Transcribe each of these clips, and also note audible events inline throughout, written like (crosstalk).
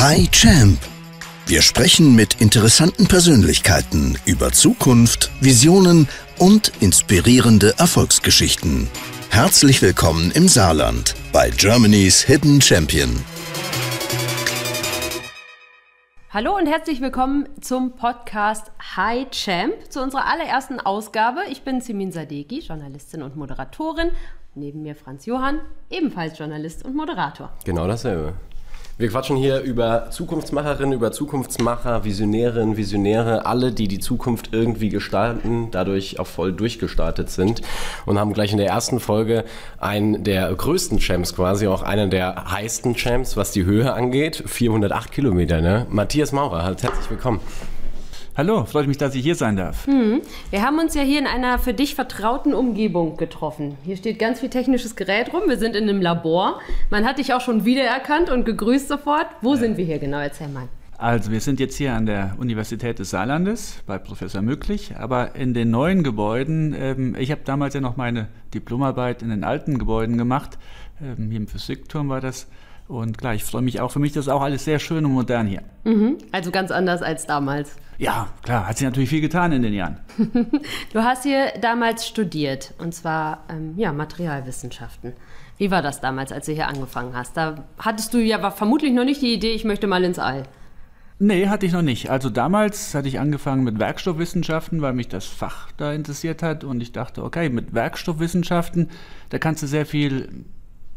Hi Champ. Wir sprechen mit interessanten Persönlichkeiten über Zukunft, Visionen und inspirierende Erfolgsgeschichten. Herzlich willkommen im Saarland bei Germany's Hidden Champion. Hallo und herzlich willkommen zum Podcast Hi Champ, zu unserer allerersten Ausgabe. Ich bin Simin Sadegi, Journalistin und Moderatorin. Neben mir Franz Johann, ebenfalls Journalist und Moderator. Genau dasselbe. Wir quatschen hier über Zukunftsmacherinnen, über Zukunftsmacher, Visionärinnen, Visionäre, alle, die die Zukunft irgendwie gestalten, dadurch auch voll durchgestartet sind und haben gleich in der ersten Folge einen der größten Champs quasi, auch einen der heißten Champs, was die Höhe angeht. 408 Kilometer, ne? Matthias Maurer, herzlich willkommen. Hallo, freut mich, dass ich hier sein darf. Hm. Wir haben uns ja hier in einer für dich vertrauten Umgebung getroffen. Hier steht ganz viel technisches Gerät rum. Wir sind in einem Labor. Man hat dich auch schon wiedererkannt und gegrüßt sofort. Wo ja. sind wir hier genau? Erzähl mal. Also wir sind jetzt hier an der Universität des Saarlandes bei Professor Möglich, aber in den neuen Gebäuden, ähm, ich habe damals ja noch meine Diplomarbeit in den alten Gebäuden gemacht, ähm, hier im Physikturm war das, und klar, ich freue mich auch. Für mich das ist auch alles sehr schön und modern hier. Mhm. Also ganz anders als damals. Ja, klar, hat sich natürlich viel getan in den Jahren. (laughs) du hast hier damals studiert, und zwar ähm, ja, Materialwissenschaften. Wie war das damals, als du hier angefangen hast? Da hattest du ja vermutlich noch nicht die Idee, ich möchte mal ins All. Nee, hatte ich noch nicht. Also damals hatte ich angefangen mit Werkstoffwissenschaften, weil mich das Fach da interessiert hat und ich dachte, okay, mit Werkstoffwissenschaften, da kannst du sehr viel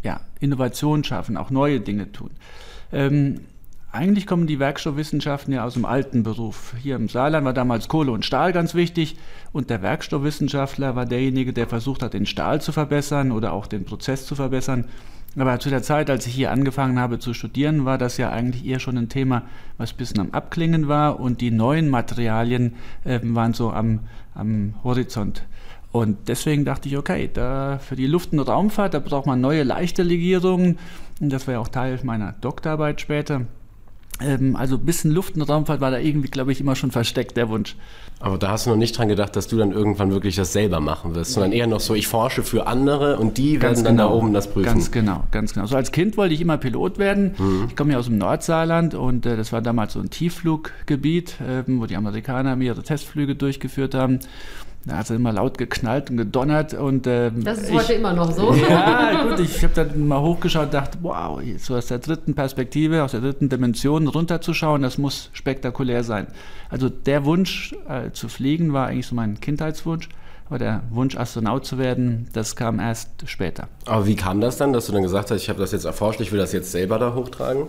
ja, Innovation schaffen, auch neue Dinge tun. Ähm, eigentlich kommen die Werkstoffwissenschaften ja aus dem alten Beruf. Hier im Saarland war damals Kohle und Stahl ganz wichtig und der Werkstoffwissenschaftler war derjenige, der versucht hat, den Stahl zu verbessern oder auch den Prozess zu verbessern. Aber zu der Zeit, als ich hier angefangen habe zu studieren, war das ja eigentlich eher schon ein Thema, was ein bisschen am Abklingen war und die neuen Materialien äh, waren so am, am Horizont. Und deswegen dachte ich, okay, da für die Luft- und Raumfahrt, da braucht man neue leichte Legierungen. Und das war ja auch Teil meiner Doktorarbeit später. Ähm, also ein bisschen Luft- und Raumfahrt war da irgendwie, glaube ich, immer schon versteckt, der Wunsch. Aber da hast du noch nicht dran gedacht, dass du dann irgendwann wirklich das selber machen wirst, sondern eher noch so, ich forsche für andere und die ganz werden dann genau, da oben das prüfen. Ganz genau, ganz genau. So als Kind wollte ich immer Pilot werden. Mhm. Ich komme ja aus dem Nordsaarland und äh, das war damals so ein Tieffluggebiet, äh, wo die Amerikaner mehrere Testflüge durchgeführt haben. Da hat es immer laut geknallt und gedonnert. Und, ähm, das ist ich, heute immer noch so. Ja, gut, ich habe dann mal hochgeschaut und dachte, wow, so aus der dritten Perspektive, aus der dritten Dimension runterzuschauen, das muss spektakulär sein. Also der Wunsch äh, zu fliegen war eigentlich so mein Kindheitswunsch. Aber der Wunsch, Astronaut zu werden, das kam erst später. Aber wie kam das dann, dass du dann gesagt hast, ich habe das jetzt erforscht, ich will das jetzt selber da hochtragen?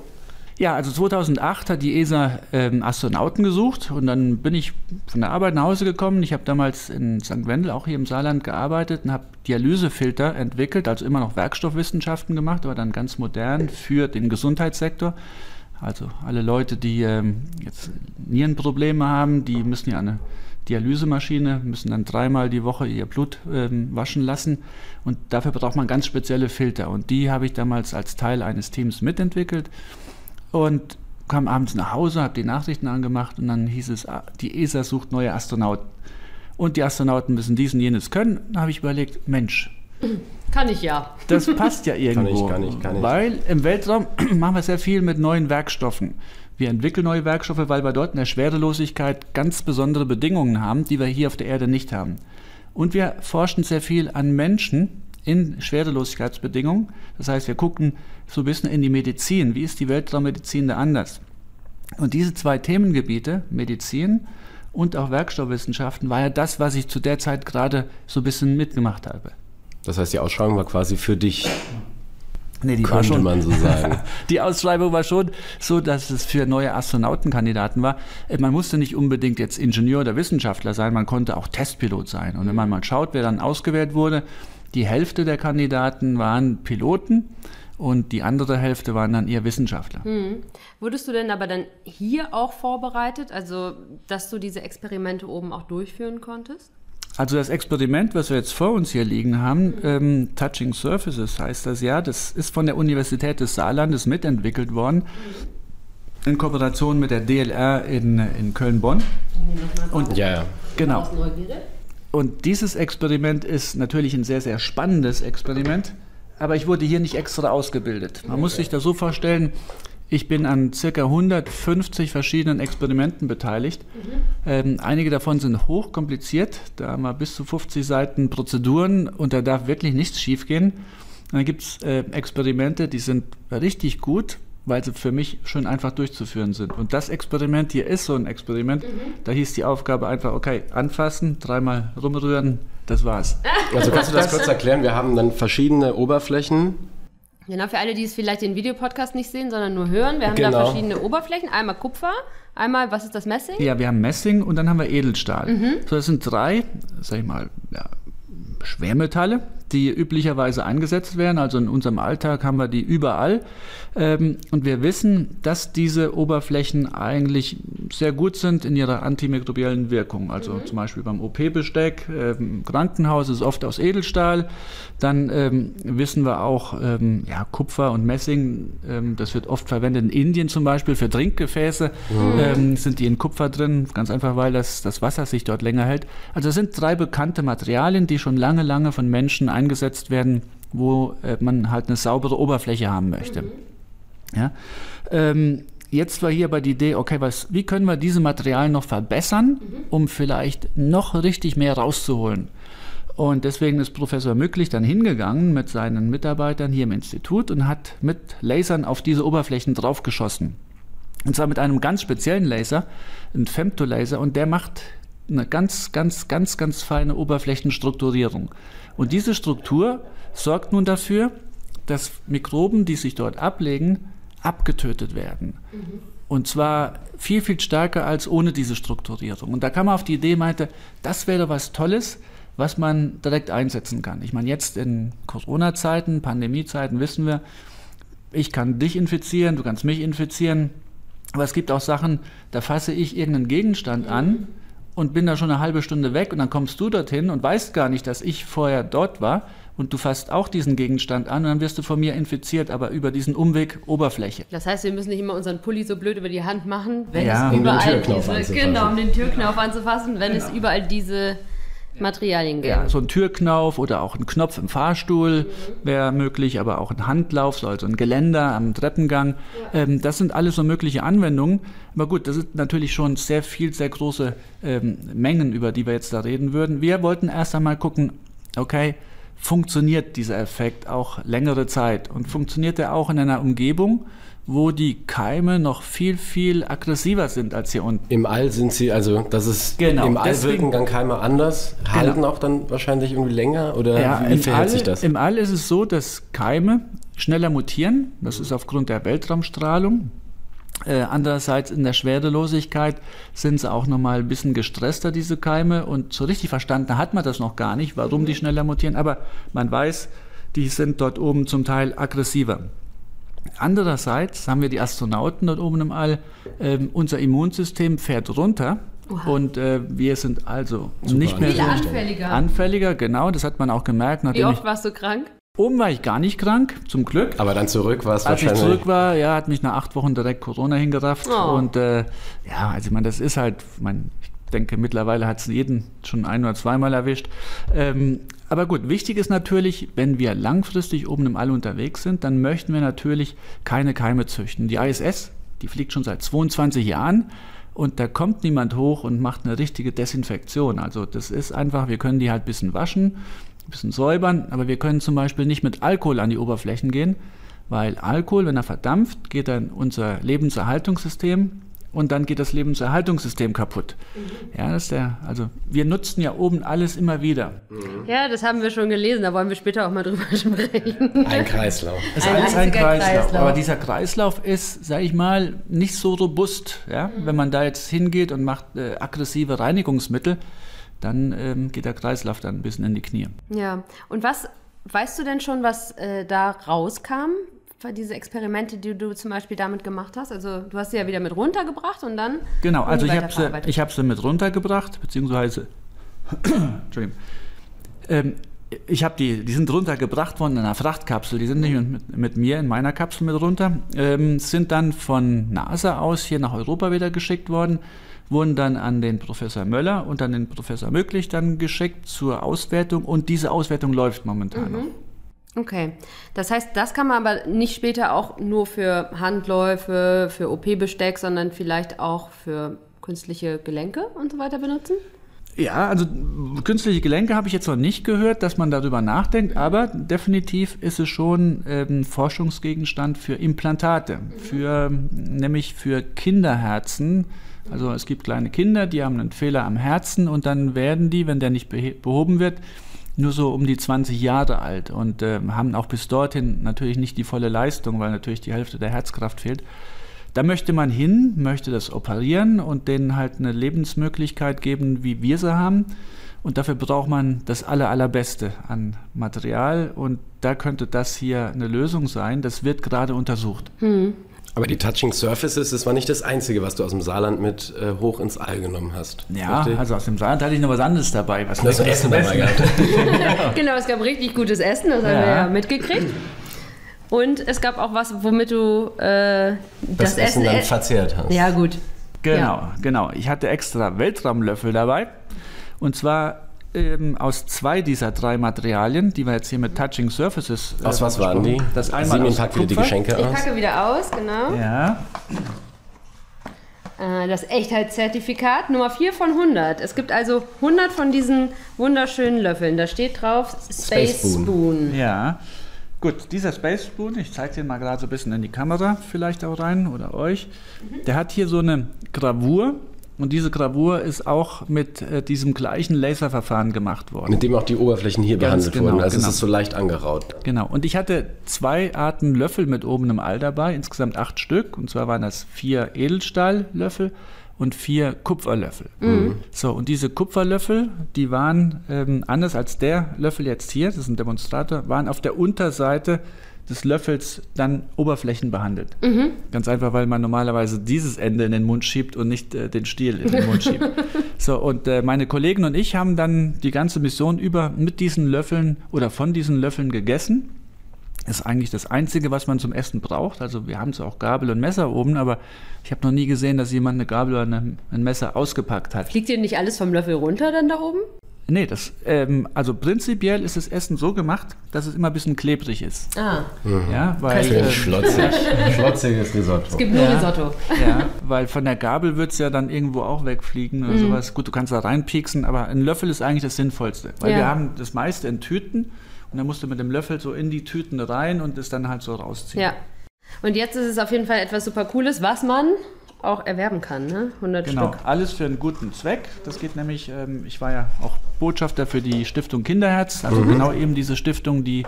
Ja, also 2008 hat die ESA ähm, Astronauten gesucht und dann bin ich von der Arbeit nach Hause gekommen. Ich habe damals in St. Wendel, auch hier im Saarland, gearbeitet und habe Dialysefilter entwickelt, also immer noch Werkstoffwissenschaften gemacht, aber dann ganz modern für den Gesundheitssektor. Also alle Leute, die ähm, jetzt Nierenprobleme haben, die müssen ja eine Dialysemaschine, müssen dann dreimal die Woche ihr Blut ähm, waschen lassen und dafür braucht man ganz spezielle Filter und die habe ich damals als Teil eines Teams mitentwickelt und kam abends nach Hause, habe die Nachrichten angemacht und dann hieß es, ah, die ESA sucht neue Astronauten. Und die Astronauten müssen dies und jenes können. Da habe ich überlegt, Mensch. Kann ich ja. Das passt ja irgendwo. (laughs) kann ich, kann ich, kann ich. Weil im Weltraum (clears throat) machen wir sehr viel mit neuen Werkstoffen. Wir entwickeln neue Werkstoffe, weil wir dort in der Schwerelosigkeit ganz besondere Bedingungen haben, die wir hier auf der Erde nicht haben. Und wir forschen sehr viel an Menschen, in Schwerelosigkeitsbedingungen. Das heißt, wir gucken so ein bisschen in die Medizin. Wie ist die Weltraummedizin da anders? Und diese zwei Themengebiete, Medizin und auch Werkstoffwissenschaften, war ja das, was ich zu der Zeit gerade so ein bisschen mitgemacht habe. Das heißt, die Ausschreibung war quasi für dich. Nee, die Könnte schon, man so sagen. (laughs) die Ausschreibung war schon so, dass es für neue Astronautenkandidaten war. Man musste nicht unbedingt jetzt Ingenieur oder Wissenschaftler sein, man konnte auch Testpilot sein. Und wenn man mal schaut, wer dann ausgewählt wurde, die Hälfte der Kandidaten waren Piloten und die andere Hälfte waren dann eher Wissenschaftler. Hm. Wurdest du denn aber dann hier auch vorbereitet, also dass du diese Experimente oben auch durchführen konntest? Also das Experiment, was wir jetzt vor uns hier liegen haben, ähm, Touching Surfaces heißt das ja, das ist von der Universität des Saarlandes mitentwickelt worden, in Kooperation mit der DLR in, in Köln-Bonn. Und ja, ja. Genau. Und dieses Experiment ist natürlich ein sehr, sehr spannendes Experiment, aber ich wurde hier nicht extra ausgebildet. Man muss sich das so vorstellen, Ich bin an circa 150 verschiedenen Experimenten beteiligt. Mhm. Ähm, einige davon sind hochkompliziert. Da haben wir bis zu 50 Seiten Prozeduren und da darf wirklich nichts schiefgehen. Dann gibt es äh, Experimente, die sind richtig gut, weil sie für mich schön einfach durchzuführen sind. Und das Experiment hier ist so ein Experiment. Mhm. Da hieß die Aufgabe einfach, okay, anfassen, dreimal rumrühren, das war's. (laughs) Also kannst du das kurz erklären? Wir haben dann verschiedene Oberflächen. Genau, für alle, die es vielleicht den Videopodcast nicht sehen, sondern nur hören. Wir haben genau. da verschiedene Oberflächen. Einmal Kupfer, einmal, was ist das, Messing? Ja, wir haben Messing und dann haben wir Edelstahl. Mhm. So, das sind drei, sag ich mal, ja, Schwermetalle, die üblicherweise eingesetzt werden. Also in unserem Alltag haben wir die überall. Ähm, und wir wissen, dass diese Oberflächen eigentlich sehr gut sind in ihrer antimikrobiellen Wirkung. Also mhm. zum Beispiel beim OP-Besteck, im Krankenhaus ist oft aus Edelstahl. Dann ähm, wissen wir auch, ähm, ja, Kupfer und Messing, ähm, das wird oft verwendet in Indien zum Beispiel für Trinkgefäße, mhm. ähm, sind die in Kupfer drin, ganz einfach, weil das, das Wasser sich dort länger hält. Also es sind drei bekannte Materialien, die schon lange, lange von Menschen eingesetzt werden, wo äh, man halt eine saubere Oberfläche haben möchte. Mhm. Ja? Ähm, jetzt war hier aber die Idee, okay, was, wie können wir diese Materialien noch verbessern, mhm. um vielleicht noch richtig mehr rauszuholen? Und deswegen ist Professor Mücklich dann hingegangen mit seinen Mitarbeitern hier im Institut und hat mit Lasern auf diese Oberflächen draufgeschossen. Und zwar mit einem ganz speziellen Laser, ein Femtolaser, und der macht eine ganz, ganz, ganz, ganz feine Oberflächenstrukturierung. Und diese Struktur sorgt nun dafür, dass Mikroben, die sich dort ablegen, abgetötet werden. Mhm. Und zwar viel, viel stärker als ohne diese Strukturierung. Und da kam man auf die Idee, meinte, das wäre was Tolles, was man direkt einsetzen kann. Ich meine, jetzt in Corona-Zeiten, Pandemie-Zeiten wissen wir, ich kann dich infizieren, du kannst mich infizieren. Aber es gibt auch Sachen, da fasse ich irgendeinen Gegenstand an und bin da schon eine halbe Stunde weg und dann kommst du dorthin und weißt gar nicht, dass ich vorher dort war und du fasst auch diesen Gegenstand an und dann wirst du von mir infiziert, aber über diesen Umweg Oberfläche. Das heißt, wir müssen nicht immer unseren Pulli so blöd über die Hand machen, wenn ja, es überall um diese, genau, um den Türknauf anzufassen, wenn genau. es überall diese Materialien gibt. Ja, so ein Türknauf oder auch ein Knopf im Fahrstuhl mhm. wäre möglich, aber auch ein Handlauf, also ein Geländer am Treppengang. Ja. Ähm, das sind alles so mögliche Anwendungen. Aber gut, das sind natürlich schon sehr viel, sehr große ähm, Mengen, über die wir jetzt da reden würden. Wir wollten erst einmal gucken, okay, funktioniert dieser Effekt auch längere Zeit und funktioniert er auch in einer Umgebung, wo die Keime noch viel, viel aggressiver sind als hier unten. Im All sind sie, also das ist genau, im All wirken dann Keime anders, genau. halten genau. auch dann wahrscheinlich irgendwie länger oder ja, wie verhält All, sich das? Im All ist es so, dass Keime schneller mutieren, das ist aufgrund der Weltraumstrahlung. Äh, andererseits in der Schwerelosigkeit sind sie auch nochmal ein bisschen gestresster, diese Keime. Und so richtig verstanden hat man das noch gar nicht, warum die schneller mutieren. Aber man weiß, die sind dort oben zum Teil aggressiver. Andererseits haben wir die Astronauten dort oben im All. Ähm, unser Immunsystem fährt runter. Oha. Und äh, wir sind also Super nicht mehr so anfälliger. anfälliger. Genau, das hat man auch gemerkt. Wie oft warst du krank? Oben war ich gar nicht krank, zum Glück. Aber dann zurück war es wahrscheinlich. Als ich zurück war, ja, hat mich nach acht Wochen direkt Corona hingerafft. Oh. Und äh, ja, also ich meine, das ist halt, mein, ich denke, mittlerweile hat es jeden schon ein oder zweimal erwischt. Ähm, aber gut, wichtig ist natürlich, wenn wir langfristig oben im All unterwegs sind, dann möchten wir natürlich keine Keime züchten. Die ISS, die fliegt schon seit 22 Jahren und da kommt niemand hoch und macht eine richtige Desinfektion. Also das ist einfach, wir können die halt ein bisschen waschen ein bisschen säubern, aber wir können zum Beispiel nicht mit Alkohol an die Oberflächen gehen, weil Alkohol, wenn er verdampft, geht dann unser Lebenserhaltungssystem und dann geht das Lebenserhaltungssystem kaputt. Mhm. Ja, das ist der, also wir nutzen ja oben alles immer wieder. Mhm. Ja, das haben wir schon gelesen, da wollen wir später auch mal drüber (laughs) sprechen. Ein Kreislauf. Das ist ein alles ein Kreislauf. Kreislauf. Aber dieser Kreislauf ist, sage ich mal, nicht so robust. Ja? Mhm. Wenn man da jetzt hingeht und macht äh, aggressive Reinigungsmittel, dann ähm, geht der Kreislauf dann ein bisschen in die Knie. Ja, und was, weißt du denn schon, was äh, da rauskam? Diese Experimente, die du zum Beispiel damit gemacht hast? Also du hast sie ja wieder mit runtergebracht und dann. Genau, also ich habe sie, ich hab sie mit runtergebracht, beziehungsweise. (clears throat) Entschuldigung. Ähm, ich habe die, die sind runtergebracht worden in einer Frachtkapsel. Die sind nicht mit, mit mir in meiner Kapsel mit runter. Ähm, sind dann von NASA aus hier nach Europa wieder geschickt worden wurden dann an den Professor Möller und an den Professor Möglich dann geschickt zur Auswertung und diese Auswertung läuft momentan mhm. noch. Okay, das heißt, das kann man aber nicht später auch nur für Handläufe, für OP-Besteck, sondern vielleicht auch für künstliche Gelenke und so weiter benutzen? Ja, also künstliche Gelenke habe ich jetzt noch nicht gehört, dass man darüber nachdenkt, aber definitiv ist es schon ähm, Forschungsgegenstand für Implantate, für, nämlich für Kinderherzen. Also es gibt kleine Kinder, die haben einen Fehler am Herzen und dann werden die, wenn der nicht behoben wird, nur so um die 20 Jahre alt und äh, haben auch bis dorthin natürlich nicht die volle Leistung, weil natürlich die Hälfte der Herzkraft fehlt. Da möchte man hin, möchte das operieren und denen halt eine Lebensmöglichkeit geben, wie wir sie haben. Und dafür braucht man das aller, allerbeste an Material. Und da könnte das hier eine Lösung sein. Das wird gerade untersucht. Hm. Aber die Touching Surfaces, das war nicht das Einzige, was du aus dem Saarland mit äh, hoch ins All genommen hast. Ja, richtig? also aus dem Saarland hatte ich noch was anderes dabei. Was das Essen dabei gehabt. (laughs) (laughs) genau, es gab richtig gutes Essen, das ja. haben wir ja mitgekriegt. Und es gab auch was, womit du äh, das, das, Essen, Essen dann verzehrt hast. Ja, gut. Genau, ja. genau. Ich hatte extra Weltraumlöffel dabei. Und zwar ähm, aus zwei dieser drei Materialien, die wir jetzt hier mit Touching Surfaces. Äh, aus was waren die? Das einmal Siemens packt wieder die Geschenke aus. Ich packe wieder aus, genau. Ja. Äh, das Echtheitszertifikat Nummer 4 von 100. Es gibt also 100 von diesen wunderschönen Löffeln. Da steht drauf Space, Space Spoon. Spoon. Ja. Gut, dieser Space Spoon, ich zeige den mal gerade so ein bisschen in die Kamera vielleicht auch rein oder euch. Der hat hier so eine Gravur und diese Gravur ist auch mit äh, diesem gleichen Laserverfahren gemacht worden. Mit dem auch die Oberflächen hier Ganz behandelt genau, wurden. Also genau. es ist so leicht angeraut. Genau. Und ich hatte zwei Arten Löffel mit oben einem All dabei, insgesamt acht Stück. Und zwar waren das vier Edelstahllöffel und vier Kupferlöffel. Mhm. So, und diese Kupferlöffel, die waren ähm, anders als der Löffel jetzt hier, das ist ein Demonstrator, waren auf der Unterseite des Löffels dann Oberflächen behandelt. Mhm. Ganz einfach, weil man normalerweise dieses Ende in den Mund schiebt und nicht äh, den Stiel in den Mund schiebt. (laughs) So, und äh, meine Kollegen und ich haben dann die ganze Mission über mit diesen Löffeln oder von diesen Löffeln gegessen ist eigentlich das Einzige, was man zum Essen braucht. Also wir haben zwar auch Gabel und Messer oben, aber ich habe noch nie gesehen, dass jemand eine Gabel oder eine, ein Messer ausgepackt hat. Fliegt dir nicht alles vom Löffel runter dann da oben? Nee, das, ähm, also prinzipiell ist das Essen so gemacht, dass es immer ein bisschen klebrig ist. Ah. Mhm. Ja, weil, ähm, schlotzig. (laughs) Schlotziges Risotto. Es gibt nur ja, Risotto. Ja, weil von der Gabel wird es ja dann irgendwo auch wegfliegen oder mhm. sowas. Gut, du kannst da reinpieksen, aber ein Löffel ist eigentlich das Sinnvollste. Weil ja. wir haben das meiste in Tüten und dann musst du mit dem Löffel so in die Tüten rein und es dann halt so rausziehen. Ja. Und jetzt ist es auf jeden Fall etwas super Cooles, was man auch erwerben kann, ne? 100 genau, Stück. alles für einen guten Zweck. Das geht nämlich, ähm, ich war ja auch Botschafter für die Stiftung Kinderherz, also mhm. genau eben diese Stiftung, die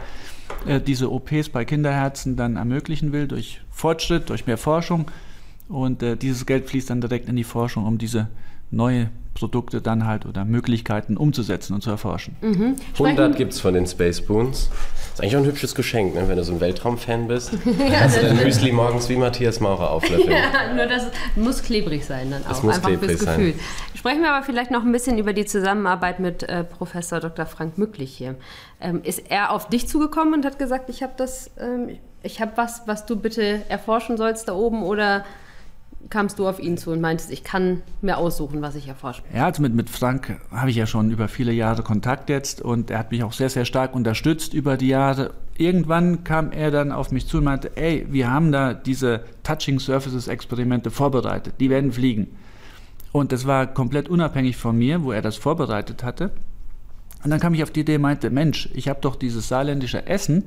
äh, diese OPs bei Kinderherzen dann ermöglichen will durch Fortschritt, durch mehr Forschung. Und äh, dieses Geld fließt dann direkt in die Forschung, um diese neue Produkte dann halt oder Möglichkeiten umzusetzen und zu erforschen. Mhm. 100 gibt es von den Space Spoons. Ist eigentlich auch ein hübsches Geschenk, ne? wenn du so ein Weltraumfan bist. (laughs) ja, kannst du dein Müsli morgens wie Matthias Maurer auflöffeln. (laughs) ja, nur das muss klebrig sein dann auch. Das muss Einfach klebrig fürs Gefühl. Sein. Sprechen wir aber vielleicht noch ein bisschen über die Zusammenarbeit mit äh, Professor Dr. Frank Mücklich hier. Ähm, ist er auf dich zugekommen und hat gesagt, ich habe das, ähm, ich habe was, was du bitte erforschen sollst da oben oder kamst du auf ihn zu und meintest, ich kann mir aussuchen, was ich erforsche. Ja, also mit, mit Frank habe ich ja schon über viele Jahre Kontakt jetzt und er hat mich auch sehr, sehr stark unterstützt über die Jahre. Irgendwann kam er dann auf mich zu und meinte, ey, wir haben da diese Touching Surfaces Experimente vorbereitet, die werden fliegen. Und das war komplett unabhängig von mir, wo er das vorbereitet hatte. Und dann kam ich auf die Idee und meinte, Mensch, ich habe doch dieses saarländische Essen,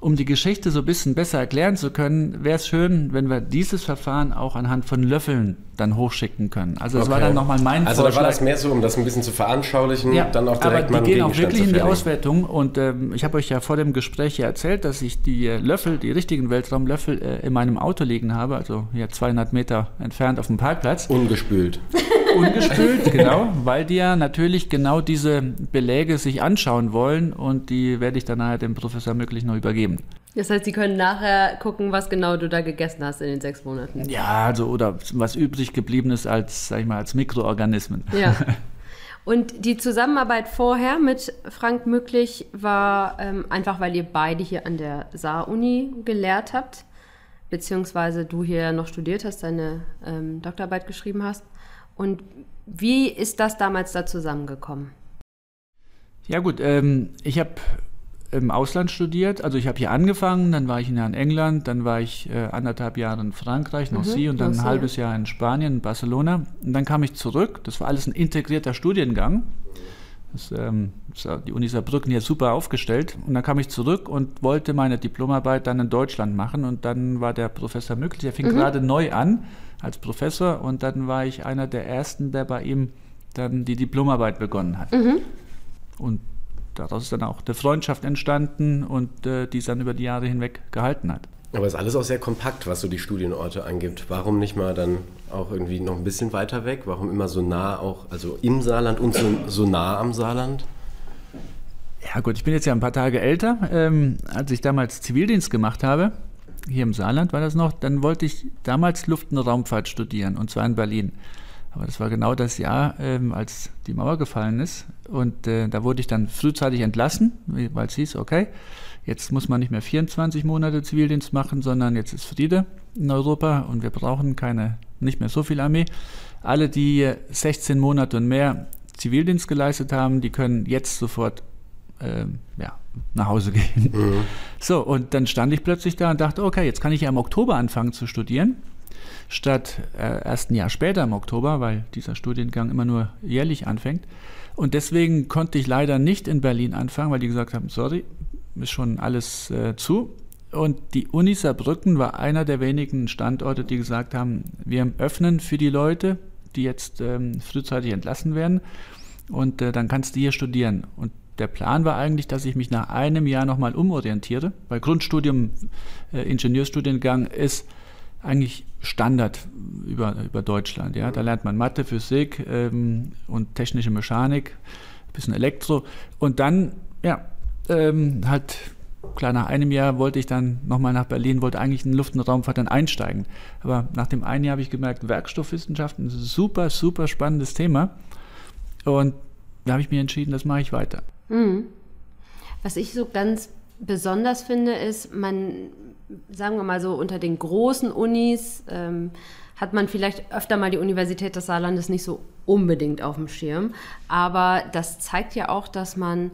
um die Geschichte so ein bisschen besser erklären zu können, wäre es schön, wenn wir dieses Verfahren auch anhand von Löffeln dann hochschicken können. Also das okay. war dann nochmal mein also Vorschlag. Also da war das mehr so, um das ein bisschen zu veranschaulichen, ja, dann auch direkt aber mal die gehen auch wirklich in die Auswertung und ähm, ich habe euch ja vor dem Gespräch ja erzählt, dass ich die Löffel, die richtigen Weltraumlöffel äh, in meinem Auto liegen habe, also hier 200 Meter entfernt auf dem Parkplatz. Ungespült. (laughs) Ungespült, (laughs) genau, weil die ja natürlich genau diese Beläge sich anschauen wollen und die werde ich dann nachher dem Professor möglich noch übergeben. Das heißt, Sie können nachher gucken, was genau du da gegessen hast in den sechs Monaten. Ja, also oder was übrig geblieben ist als, sag ich mal, als Mikroorganismen. Ja. (laughs) Und die Zusammenarbeit vorher mit Frank Möglich war ähm, einfach, weil ihr beide hier an der Saar-Uni gelehrt habt, beziehungsweise du hier noch studiert hast, deine ähm, Doktorarbeit geschrieben hast. Und wie ist das damals da zusammengekommen? Ja gut, ähm, ich habe im Ausland studiert. Also ich habe hier angefangen, dann war ich ein Jahr in England, dann war ich äh, anderthalb Jahre in Frankreich, Nancy mhm, und dann ein halbes Jahr in Spanien, in Barcelona. Und dann kam ich zurück. Das war alles ein integrierter Studiengang. Das, ähm, die Uni Saarbrücken hier super aufgestellt. Und dann kam ich zurück und wollte meine Diplomarbeit dann in Deutschland machen. Und dann war der Professor möglich. Er fing mhm. gerade neu an als Professor. Und dann war ich einer der Ersten, der bei ihm dann die Diplomarbeit begonnen hat. Mhm. Und daraus ist dann auch eine Freundschaft entstanden und äh, die es dann über die Jahre hinweg gehalten hat. Aber es ist alles auch sehr kompakt, was so die Studienorte angibt. Warum nicht mal dann auch irgendwie noch ein bisschen weiter weg? Warum immer so nah auch, also im Saarland und so, so nah am Saarland? Ja gut, ich bin jetzt ja ein paar Tage älter. Ähm, als ich damals Zivildienst gemacht habe, hier im Saarland war das noch, dann wollte ich damals Luft- und Raumfahrt studieren, und zwar in Berlin. Aber das war genau das Jahr, ähm, als die Mauer gefallen ist. Und äh, da wurde ich dann frühzeitig entlassen, weil es hieß, okay, jetzt muss man nicht mehr 24 Monate Zivildienst machen, sondern jetzt ist Friede in Europa und wir brauchen keine, nicht mehr so viel Armee. Alle, die 16 Monate und mehr Zivildienst geleistet haben, die können jetzt sofort äh, ja, nach Hause gehen. Mhm. So, und dann stand ich plötzlich da und dachte, okay, jetzt kann ich ja im Oktober anfangen zu studieren statt äh, erst ein Jahr später im Oktober, weil dieser Studiengang immer nur jährlich anfängt. Und deswegen konnte ich leider nicht in Berlin anfangen, weil die gesagt haben, sorry, ist schon alles äh, zu. Und die Uni Saarbrücken war einer der wenigen Standorte, die gesagt haben, wir öffnen für die Leute, die jetzt ähm, frühzeitig entlassen werden. Und äh, dann kannst du hier studieren. Und der Plan war eigentlich, dass ich mich nach einem Jahr nochmal umorientiere, weil Grundstudium, äh, Ingenieurstudiengang ist eigentlich Standard über, über Deutschland. Ja? Da lernt man Mathe, Physik ähm, und technische Mechanik, ein bisschen Elektro. Und dann, ja, ähm, halt, klar, nach einem Jahr wollte ich dann nochmal nach Berlin, wollte eigentlich in Luft- und Raumfahrt dann einsteigen. Aber nach dem einen Jahr habe ich gemerkt, Werkstoffwissenschaften super, super spannendes Thema. Und da habe ich mir entschieden, das mache ich weiter. Mhm. Was ich so ganz besonders finde, ist, man sagen wir mal so, unter den großen Unis ähm, hat man vielleicht öfter mal die Universität des Saarlandes nicht so unbedingt auf dem Schirm. Aber das zeigt ja auch, dass man,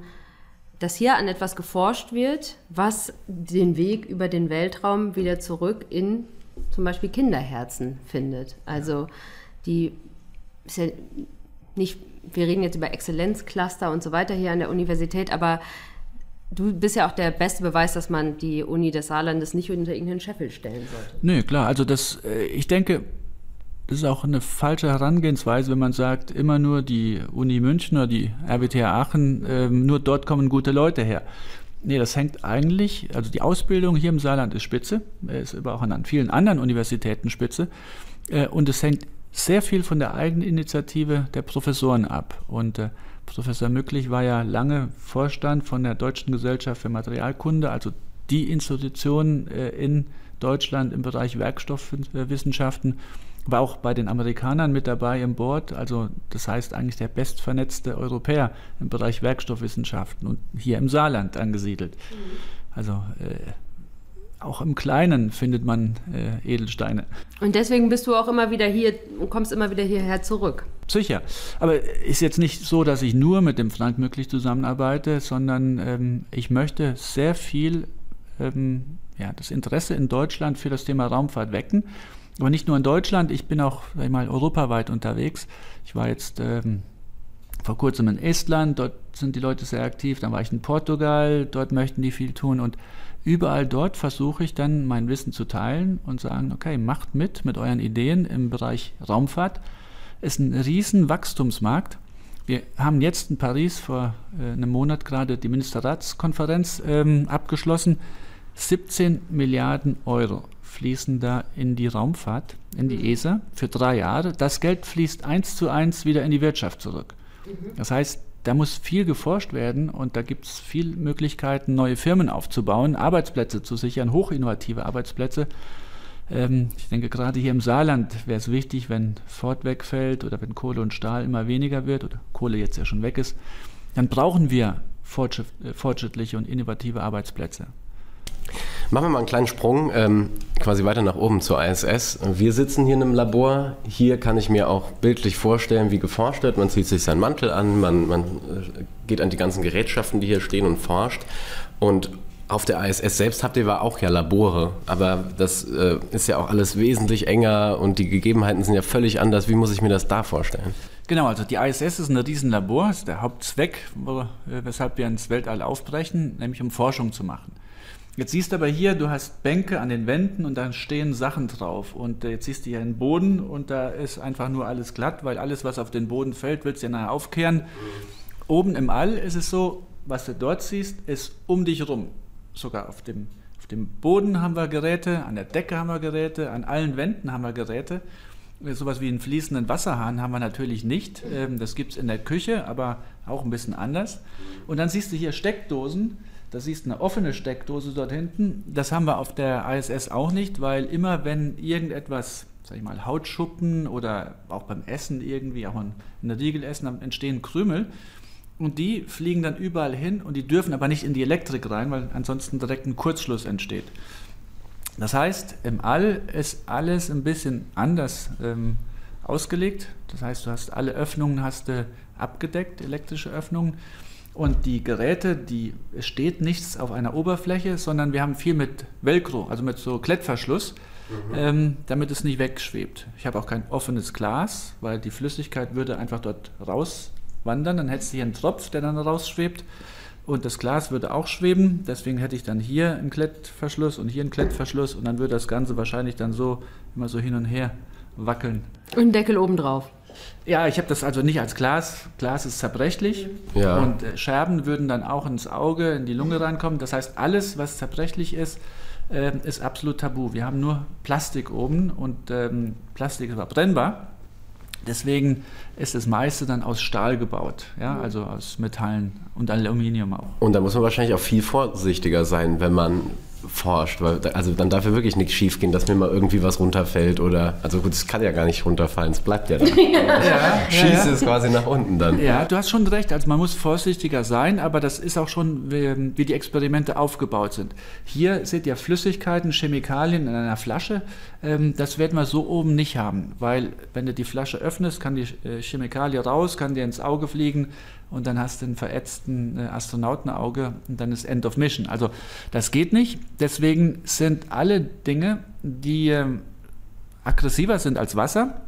dass hier an etwas geforscht wird, was den Weg über den Weltraum wieder zurück in zum Beispiel Kinderherzen findet. Also die ist ja nicht, wir reden jetzt über Exzellenzcluster und so weiter hier an der Universität, aber Du bist ja auch der beste Beweis, dass man die Uni des Saarlandes nicht unter irgendeinen Scheffel stellen sollte. Nö, klar. Also das, äh, ich denke, das ist auch eine falsche Herangehensweise, wenn man sagt, immer nur die Uni München oder die RWTH Aachen, ähm, nur dort kommen gute Leute her. Nee, das hängt eigentlich, also die Ausbildung hier im Saarland ist spitze, ist aber auch an vielen anderen Universitäten spitze. Äh, und es hängt sehr viel von der Eigeninitiative der Professoren ab. Und äh, Professor Mücklich war ja lange Vorstand von der Deutschen Gesellschaft für Materialkunde, also die Institution äh, in Deutschland im Bereich Werkstoffwissenschaften, war auch bei den Amerikanern mit dabei im Board, also das heißt eigentlich der bestvernetzte Europäer im Bereich Werkstoffwissenschaften und hier im Saarland angesiedelt. Mhm. Also äh, auch im Kleinen findet man äh, Edelsteine. Und deswegen bist du auch immer wieder hier und kommst immer wieder hierher zurück. Sicher. Aber ist jetzt nicht so, dass ich nur mit dem Frank Möglich zusammenarbeite, sondern ähm, ich möchte sehr viel ähm, ja, das Interesse in Deutschland für das Thema Raumfahrt wecken. Aber nicht nur in Deutschland, ich bin auch sag ich mal, europaweit unterwegs. Ich war jetzt ähm, vor kurzem in Estland, dort sind die Leute sehr aktiv. Dann war ich in Portugal, dort möchten die viel tun. Und überall dort versuche ich dann mein Wissen zu teilen und sagen, okay, macht mit mit euren Ideen im Bereich Raumfahrt. Ist ein riesen Wachstumsmarkt. Wir haben jetzt in Paris vor äh, einem Monat gerade die Ministerratskonferenz ähm, abgeschlossen. 17 Milliarden Euro fließen da in die Raumfahrt, in die mhm. ESA für drei Jahre. Das Geld fließt eins zu eins wieder in die Wirtschaft zurück. Mhm. Das heißt, da muss viel geforscht werden und da gibt es viele Möglichkeiten, neue Firmen aufzubauen, Arbeitsplätze zu sichern, hochinnovative Arbeitsplätze. Ähm, ich denke, gerade hier im Saarland wäre es wichtig, wenn Ford wegfällt oder wenn Kohle und Stahl immer weniger wird oder Kohle jetzt ja schon weg ist, dann brauchen wir äh, fortschrittliche und innovative Arbeitsplätze. Machen wir mal einen kleinen Sprung ähm, quasi weiter nach oben zur ISS. Wir sitzen hier in einem Labor. Hier kann ich mir auch bildlich vorstellen, wie geforscht wird. Man zieht sich seinen Mantel an, man, man äh, geht an die ganzen Gerätschaften, die hier stehen und forscht. Und auf der ISS selbst habt ihr auch ja Labore, aber das äh, ist ja auch alles wesentlich enger und die Gegebenheiten sind ja völlig anders. Wie muss ich mir das da vorstellen? Genau, also die ISS ist ein Riesenlabor, ist der Hauptzweck, äh, weshalb wir ins Weltall aufbrechen, nämlich um Forschung zu machen. Jetzt siehst du aber hier, du hast Bänke an den Wänden und da stehen Sachen drauf. Und äh, jetzt siehst du hier einen Boden und da ist einfach nur alles glatt, weil alles, was auf den Boden fällt, willst du ja nachher aufkehren. Oben im All ist es so, was du dort siehst, ist um dich rum sogar auf dem, auf dem Boden haben wir Geräte, an der Decke haben wir Geräte, an allen Wänden haben wir Geräte. Sowas wie einen fließenden Wasserhahn haben wir natürlich nicht. Ähm, das gibt es in der Küche, aber auch ein bisschen anders. Und dann siehst du hier Steckdosen. Da siehst du eine offene Steckdose dort hinten. Das haben wir auf der ISS auch nicht, weil immer wenn irgendetwas, sag ich mal, Hautschuppen oder auch beim Essen irgendwie, auch in der Riegel essen, entstehen Krümel. Und die fliegen dann überall hin und die dürfen aber nicht in die Elektrik rein, weil ansonsten direkt ein Kurzschluss entsteht. Das heißt, im All ist alles ein bisschen anders ähm, ausgelegt. Das heißt, du hast alle Öffnungen hast du abgedeckt, elektrische Öffnungen. Und die Geräte, die es steht nichts auf einer Oberfläche, sondern wir haben viel mit Velcro, also mit so Klettverschluss, mhm. ähm, damit es nicht wegschwebt. Ich habe auch kein offenes Glas, weil die Flüssigkeit würde einfach dort raus wandern, dann hättest du hier einen Tropf, der dann rausschwebt und das Glas würde auch schweben. Deswegen hätte ich dann hier einen Klettverschluss und hier einen Klettverschluss und dann würde das Ganze wahrscheinlich dann so immer so hin und her wackeln. Und einen Deckel oben drauf. Ja, ich habe das also nicht als Glas. Glas ist zerbrechlich ja. und äh, Scherben würden dann auch ins Auge, in die Lunge reinkommen. Das heißt, alles, was zerbrechlich ist, äh, ist absolut tabu. Wir haben nur Plastik oben und ähm, Plastik ist aber brennbar. Deswegen ist das meiste dann aus Stahl gebaut, ja, also aus Metallen und Aluminium auch. Und da muss man wahrscheinlich auch viel vorsichtiger sein, wenn man forscht, weil also dann darf ja wirklich nichts schief gehen, dass mir mal irgendwie was runterfällt oder also gut, es kann ja gar nicht runterfallen, es bleibt ja da. (laughs) ja, Schieße ja. es quasi nach unten dann. Ja, du hast schon recht, also man muss vorsichtiger sein, aber das ist auch schon wie, wie die Experimente aufgebaut sind. Hier seht ihr Flüssigkeiten, Chemikalien in einer Flasche, ähm, das werden wir so oben nicht haben, weil wenn du die Flasche öffnest, kann die äh, Chemikalie raus, kann dir ins Auge fliegen und dann hast du einen verätzten äh, Astronautenauge und dann ist End of Mission. Also das geht nicht. Deswegen sind alle Dinge, die ähm, aggressiver sind als Wasser,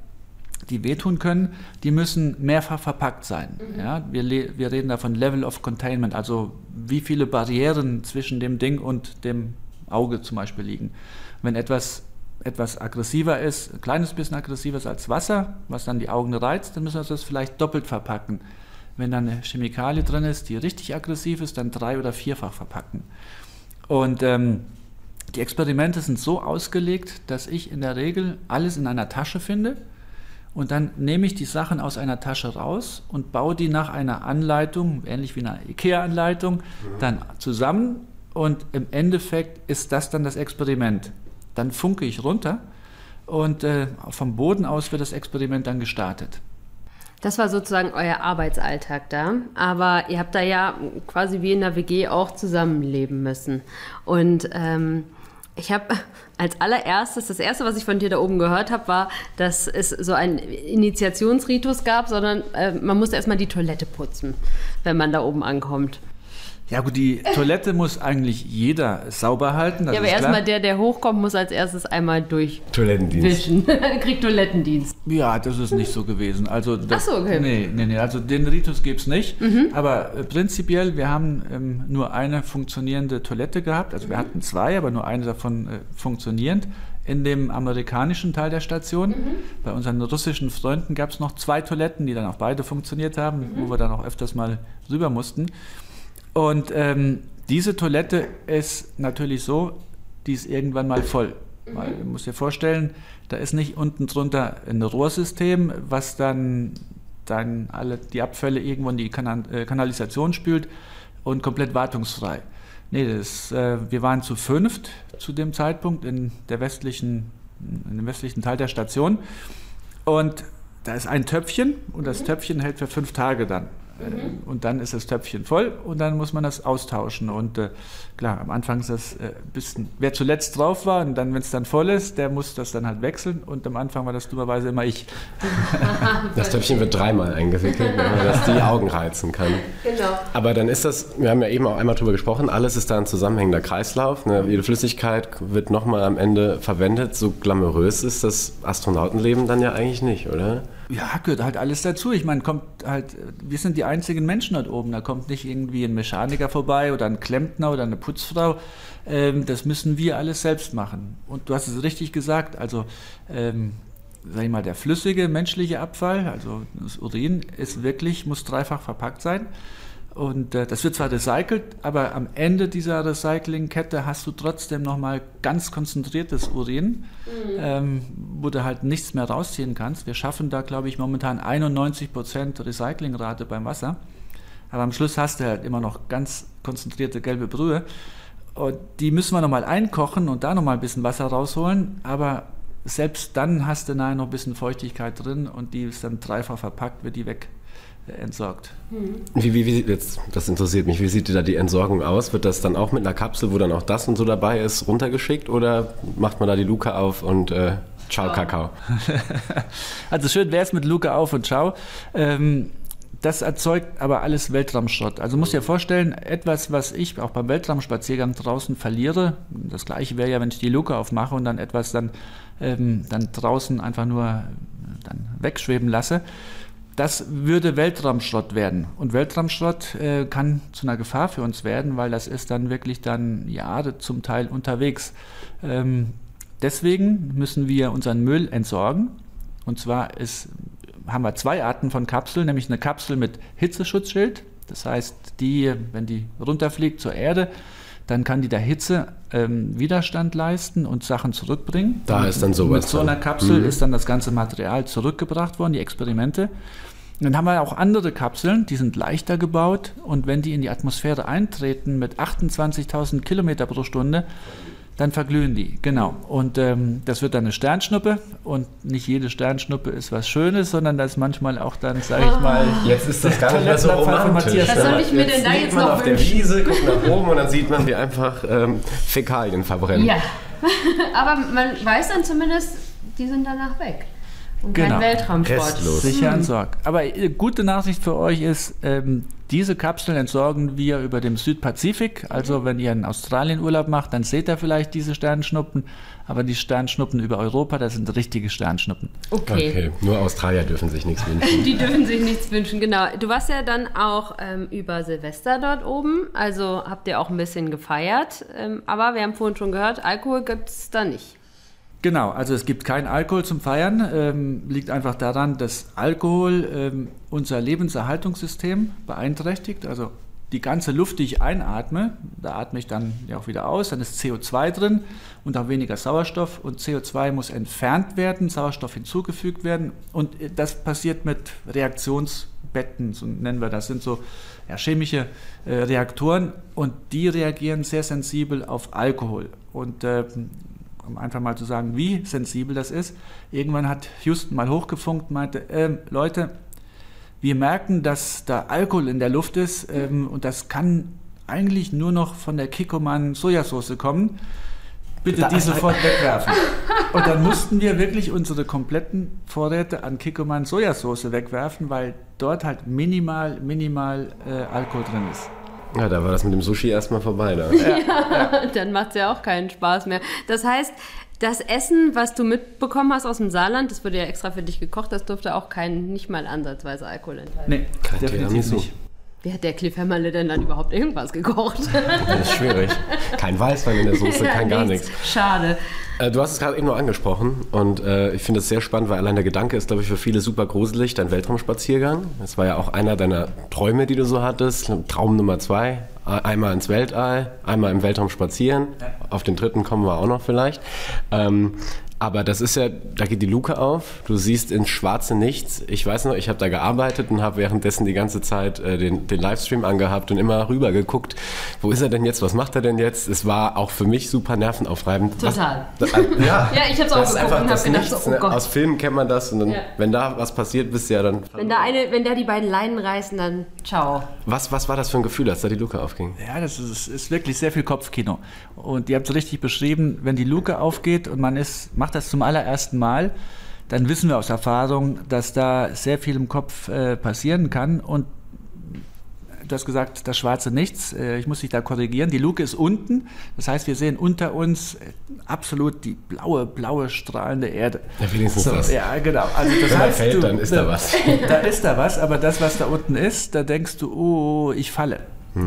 die wehtun können, die müssen mehrfach verpackt sein. Mhm. Ja, wir, wir reden da von Level of Containment, also wie viele Barrieren zwischen dem Ding und dem Auge zum Beispiel liegen. Wenn etwas etwas aggressiver ist, ein kleines bisschen aggressiver ist als Wasser, was dann die Augen reizt, dann müssen wir das vielleicht doppelt verpacken wenn da eine Chemikalie drin ist, die richtig aggressiv ist, dann drei- oder vierfach verpacken. Und ähm, die Experimente sind so ausgelegt, dass ich in der Regel alles in einer Tasche finde und dann nehme ich die Sachen aus einer Tasche raus und baue die nach einer Anleitung, ähnlich wie einer IKEA-Anleitung, mhm. dann zusammen und im Endeffekt ist das dann das Experiment. Dann funke ich runter und äh, vom Boden aus wird das Experiment dann gestartet. Das war sozusagen euer Arbeitsalltag da. Aber ihr habt da ja quasi wie in der WG auch zusammenleben müssen. Und ähm, ich habe (laughs) als allererstes, das erste, was ich von dir da oben gehört habe, war, dass es so einen Initiationsritus gab, sondern äh, man musste erstmal die Toilette putzen, wenn man da oben ankommt. Ja gut, die Toilette muss eigentlich jeder sauber halten. ja, aber erstmal der, der hochkommt, muss als erstes einmal durch Toilettendienst. Wischen. (laughs) Kriegt Toilettendienst. Ja, das ist nicht so gewesen. Also das, Ach so, okay. Nee, nee, nee. Also den Ritus gibt es nicht. Mhm. Aber äh, prinzipiell, wir haben ähm, nur eine funktionierende Toilette gehabt. Also wir hatten zwei, aber nur eine davon äh, funktionierend. In dem amerikanischen Teil der Station. Mhm. Bei unseren russischen Freunden gab es noch zwei Toiletten, die dann auch beide funktioniert haben, mhm. wo wir dann auch öfters mal rüber mussten. Und ähm, diese Toilette ist natürlich so, die ist irgendwann mal voll. Weil, du musst dir vorstellen, da ist nicht unten drunter ein Rohrsystem, was dann, dann alle die Abfälle irgendwo in die Kanal äh, Kanalisation spült und komplett wartungsfrei. Nee, das, äh, wir waren zu fünft zu dem Zeitpunkt in, der westlichen, in dem westlichen Teil der Station. Und da ist ein Töpfchen und das Töpfchen hält für fünf Tage dann Mhm. Und dann ist das Töpfchen voll und dann muss man das austauschen. Und äh, klar, am Anfang ist das äh, bisschen, wer zuletzt drauf war und dann, wenn es dann voll ist, der muss das dann halt wechseln. Und am Anfang war das dummerweise immer ich. (laughs) Das Töpfchen wird dreimal eingewickelt, damit man das die Augen reizen kann. Genau. Aber dann ist das, wir haben ja eben auch einmal drüber gesprochen, alles ist da ein zusammenhängender Kreislauf. Ne? Jede Flüssigkeit wird nochmal am Ende verwendet. So glamourös ist das Astronautenleben dann ja eigentlich nicht, oder? Ja, gehört halt alles dazu. Ich meine, kommt halt, wir sind die einzigen Menschen dort oben. Da kommt nicht irgendwie ein Mechaniker vorbei oder ein Klempner oder eine Putzfrau. Ähm, das müssen wir alles selbst machen. Und du hast es richtig gesagt, also ähm, sag ich mal, der flüssige menschliche Abfall, also das Urin, ist wirklich, muss dreifach verpackt sein. Und äh, das wird zwar recycelt, aber am Ende dieser Recyclingkette hast du trotzdem nochmal ganz konzentriertes Urin, mhm. ähm, wo du halt nichts mehr rausziehen kannst. Wir schaffen da, glaube ich, momentan 91% Recyclingrate beim Wasser. Aber am Schluss hast du halt immer noch ganz konzentrierte gelbe Brühe. Und die müssen wir nochmal einkochen und da nochmal ein bisschen Wasser rausholen. Aber selbst dann hast du nachher noch ein bisschen Feuchtigkeit drin und die ist dann dreifach verpackt, wird die weg entsorgt. Wie, wie, wie, jetzt, das interessiert mich, wie sieht da die Entsorgung aus? Wird das dann auch mit einer Kapsel, wo dann auch das und so dabei ist, runtergeschickt oder macht man da die Luke auf und äh, ciao, Kakao? (laughs) also schön wäre es mit Luke auf und ciao. Ähm, das erzeugt aber alles Weltraumschrott. Also muss dir vorstellen, etwas, was ich auch beim Weltraumspaziergang draußen verliere, das gleiche wäre ja, wenn ich die Luke aufmache und dann etwas dann, ähm, dann draußen einfach nur dann wegschweben lasse. Das würde Weltraumschrott werden. Und Weltraumschrott äh, kann zu einer Gefahr für uns werden, weil das ist dann wirklich dann Jahre zum Teil unterwegs. Ähm, deswegen müssen wir unseren Müll entsorgen. Und zwar ist, haben wir zwei Arten von Kapseln, nämlich eine Kapsel mit Hitzeschutzschild. Das heißt, die, wenn die runterfliegt zur Erde, dann kann die der Hitze ähm, Widerstand leisten und Sachen zurückbringen. Da ist dann sowas. Mit so einer Kapsel mhm. ist dann das ganze Material zurückgebracht worden, die Experimente. Und dann haben wir auch andere Kapseln, die sind leichter gebaut und wenn die in die Atmosphäre eintreten mit 28.000 Kilometer pro Stunde, dann verglühen die, genau. Und ähm, das wird dann eine Sternschnuppe und nicht jede Sternschnuppe ist was Schönes, sondern da ist manchmal auch dann, sage ich mal, jetzt ist das gar nicht mehr so romantisch. Was soll ich mir denn da jetzt noch auf der Wiese, guckt nach oben und dann sieht man, wie einfach ähm, Fäkalien verbrennen. Ja, (laughs) aber man weiß dann zumindest, die sind danach weg. Und genau. kein Weltraumsport. Restlos. Sicher entsorgt. Aber äh, gute Nachricht für euch ist, ähm, diese Kapseln entsorgen wir über dem Südpazifik. Also wenn ihr in Australien Urlaub macht, dann seht ihr vielleicht diese Sternschnuppen. Aber die Sternschnuppen über Europa, das sind richtige Sternschnuppen. Okay. okay. Nur Australier dürfen sich nichts wünschen. (laughs) die dürfen sich nichts wünschen, genau. Du warst ja dann auch ähm, über Silvester dort oben. Also habt ihr auch ein bisschen gefeiert. Ähm, aber wir haben vorhin schon gehört, Alkohol gibt es da nicht. Genau, also es gibt kein Alkohol zum Feiern, ähm, liegt einfach daran, dass Alkohol ähm, unser Lebenserhaltungssystem beeinträchtigt. Also die ganze Luft, die ich einatme, da atme ich dann ja auch wieder aus, dann ist CO2 drin und auch weniger Sauerstoff. Und CO2 muss entfernt werden, Sauerstoff hinzugefügt werden. Und das passiert mit Reaktionsbetten, so nennen wir das, sind so ja, chemische äh, Reaktoren. Und die reagieren sehr sensibel auf Alkohol. Und äh, um einfach mal zu sagen, wie sensibel das ist. Irgendwann hat Houston mal hochgefunkt, meinte, äh, Leute, wir merken, dass da Alkohol in der Luft ist ähm, und das kann eigentlich nur noch von der Kikkoman Sojasauce kommen. Bitte die sofort wegwerfen. Und dann mussten wir wirklich unsere kompletten Vorräte an Kikkoman Sojasauce wegwerfen, weil dort halt minimal, minimal äh, Alkohol drin ist. Ja, da war das mit dem Sushi erstmal vorbei. Da. (laughs) Ja, ja. (laughs) dann macht es ja auch keinen Spaß mehr. Das heißt, das Essen, was du mitbekommen hast aus dem Saarland, das wurde ja extra für dich gekocht, das durfte auch kein, nicht mal ansatzweise Alkohol enthalten. Nee, kein definitiv nicht. Wie hat der Cliff Hämmerle denn dann überhaupt irgendwas gekocht? (laughs) Das ist schwierig. Kein Weißwein in der Soße, ja, kein gar nichts. Schade. Äh, du hast es gerade eben nur angesprochen und äh, ich finde es sehr spannend, weil allein der Gedanke ist, glaube ich, für viele super gruselig, dein Weltraumspaziergang. Das war ja auch einer deiner Träume, die du so hattest. Traum Nummer zwei, einmal ins Weltall, einmal im Weltraum spazieren. Auf den dritten kommen wir auch noch vielleicht. Ähm, Aber das ist ja, da geht die Luke auf, du siehst ins schwarze Nichts. Ich weiß noch, ich habe da gearbeitet und habe währenddessen die ganze Zeit äh, den, den Livestream angehabt und immer rüber geguckt, wo ist er denn jetzt, was macht er denn jetzt? Es war auch für mich super nervenaufreibend. Total. Was, äh, (laughs) ja, Ja, ich hab's auch das ist geguckt einfach und hab das gedacht, Nichts, so, oh ne? Gott. Aus Filmen kennt man das und dann, Ja. wenn da was passiert, bist du ja dann... Wenn da, eine, wenn da die beiden Leinen reißen, dann ciao. Was, was war das für ein Gefühl, als da die Luke aufging? Ja, das ist, ist wirklich sehr viel Kopfkino. Und ihr habt es richtig beschrieben, wenn die Luke aufgeht und man ist, macht das zum allerersten Mal, dann wissen wir aus Erfahrung, dass da sehr viel im Kopf äh, passieren kann. Und du hast gesagt, das schwarze Nichts. Äh, ich muss dich da korrigieren. Die Luke ist unten. Das heißt, wir sehen unter uns äh, absolut die blaue, blaue, strahlende Erde. Ja, wenigstens das. Ja, genau. Also das Wenn heißt, fällt, du, dann ist da was. (laughs) Da ist da was, aber das, was da unten ist, da denkst du, oh, ich falle.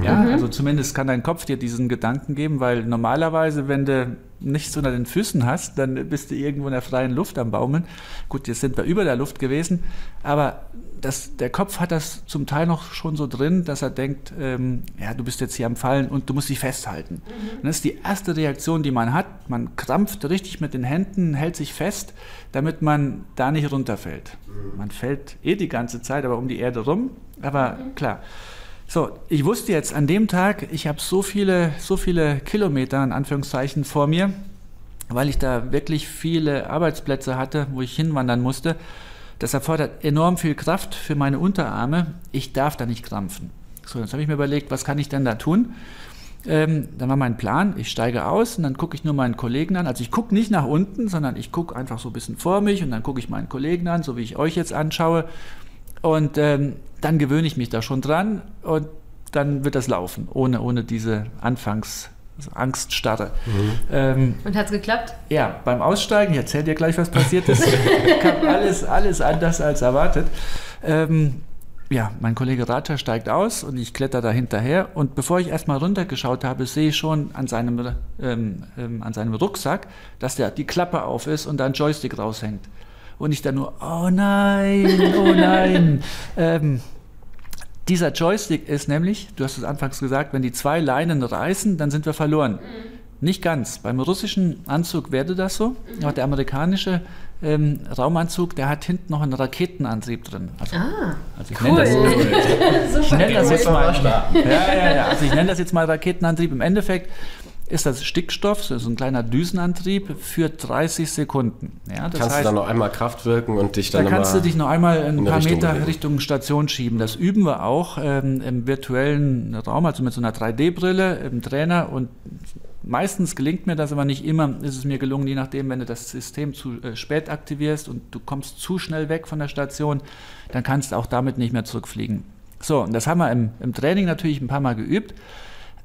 Ja, also zumindest kann dein Kopf dir diesen Gedanken geben, weil normalerweise, wenn du nichts unter den Füßen hast, dann bist du irgendwo in der freien Luft am Baumeln. Gut, jetzt sind wir über der Luft gewesen, aber das, der Kopf hat das zum Teil noch schon so drin, dass er denkt, ähm, ja, du bist jetzt hier am Fallen und du musst dich festhalten. Und das ist die erste Reaktion, die man hat. Man krampft richtig mit den Händen, hält sich fest, damit man da nicht runterfällt. Man fällt eh die ganze Zeit, aber um die Erde rum. Aber klar. So, ich wusste jetzt an dem Tag, ich habe so viele, so viele Kilometer in Anführungszeichen vor mir, weil ich da wirklich viele Arbeitsplätze hatte, wo ich hinwandern musste. Das erfordert enorm viel Kraft für meine Unterarme. Ich darf da nicht krampfen. So, jetzt habe ich mir überlegt, was kann ich denn da tun? Ähm, dann war mein Plan, ich steige aus und dann gucke ich nur meinen Kollegen an. Also ich gucke nicht nach unten, sondern ich gucke einfach so ein bisschen vor mich und dann gucke ich meinen Kollegen an, so wie ich euch jetzt anschaue. Und ähm, dann gewöhne ich mich da schon dran und dann wird das laufen, ohne, ohne diese Anfangs- Angststarre. Ähm, Und hat's geklappt? ja, beim Aussteigen, ich erzähle dir gleich, was passiert ist, (laughs) kam alles, alles anders als erwartet. Ähm, ja, mein Kollege Raja steigt aus und ich kletter da hinterher. Und bevor ich erstmal runtergeschaut habe, sehe ich schon an seinem, ähm, ähm, an seinem Rucksack, dass der, die Klappe auf ist und da ein Joystick raushängt. Und ich dann nur, oh nein, oh nein. (laughs) ähm, dieser Joystick ist nämlich, du hast es anfangs gesagt, wenn die zwei Leinen reißen, dann sind wir verloren. Nicht ganz. Beim russischen Anzug werde das so, aber der amerikanische ähm, Raumanzug, der hat hinten noch einen Raketenantrieb drin. Also, Ah, also ich cool. nenne das, ich nenne das jetzt mal, (laughs) ja, ja, ja. Also ich nenne das jetzt mal Raketenantrieb. Im Endeffekt ist das Stickstoff, so ein kleiner Düsenantrieb für 30 Sekunden. Ja, Kannst heißt, du dann noch einmal Kraft wirken und dich da dann kannst du dich noch einmal ein paar Richtung Meter bewegen. Richtung Station schieben. Das üben wir auch ähm, im virtuellen Raum, also mit so einer 3D-Brille im Trainer. Und meistens gelingt mir das, aber nicht immer ist es mir gelungen, je nachdem, wenn du das System zu äh, spät aktivierst und du kommst zu schnell weg von der Station, dann kannst du auch damit nicht mehr zurückfliegen. So, und das haben wir im, im Training natürlich ein paar Mal geübt.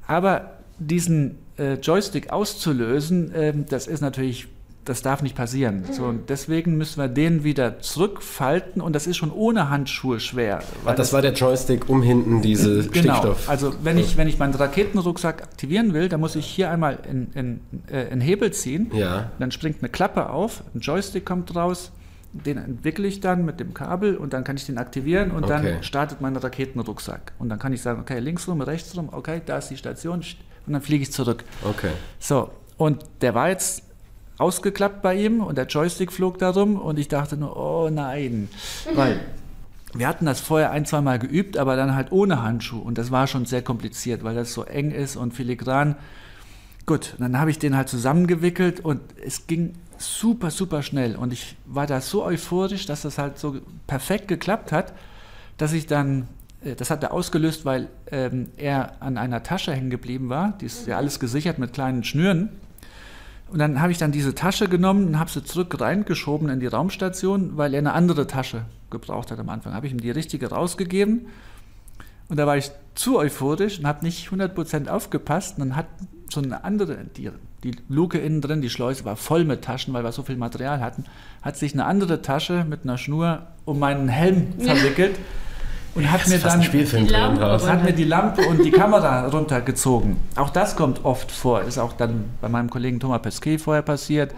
Aber diesen äh, Joystick auszulösen, ähm, das ist natürlich, das darf nicht passieren. So, und deswegen müssen wir den wieder zurückfalten und das ist schon ohne Handschuhe schwer. Ach, das war der Joystick, um hinten diese Genau. Stickstoff... Also wenn ich, wenn ich meinen Raketenrucksack aktivieren will, dann muss ich hier einmal in, in, äh, einen Hebel ziehen. Ja. Dann springt eine Klappe auf, ein Joystick kommt raus, den entwickle ich dann mit dem Kabel und dann kann ich den aktivieren und Okay. dann startet mein Raketenrucksack. Und dann kann ich sagen, okay, links rum, rechts rum, okay, da ist die Station und dann fliege ich zurück. Okay. So, und der war jetzt ausgeklappt bei ihm und der Joystick flog da rum und ich dachte nur, oh nein. Weil wir hatten das vorher ein, zwei Mal geübt, aber dann halt ohne Handschuh und das war schon sehr kompliziert, weil das so eng ist und filigran. Gut, dann habe ich den halt zusammengewickelt und es ging super, super schnell und ich war da so euphorisch, dass das halt so perfekt geklappt hat, dass ich dann, das hat er ausgelöst, weil ähm, er an einer Tasche hängen geblieben war, die ist ja alles gesichert mit kleinen Schnüren. Und dann habe ich dann diese Tasche genommen und habe sie zurück reingeschoben in die Raumstation, weil er eine andere Tasche gebraucht hat am Anfang. Habe ich ihm die richtige rausgegeben und da war ich zu euphorisch und habe nicht 100% aufgepasst. Und dann hat so eine andere, die, die Luke innen drin, die Schleuse war voll mit Taschen, weil wir so viel Material hatten, hat sich eine andere Tasche mit einer Schnur um meinen Helm verwickelt und hat mir dann hat mir die Lampe und die Kamera runtergezogen. Auch das kommt oft vor. Ist auch dann bei meinem Kollegen Thomas Pesquet vorher passiert.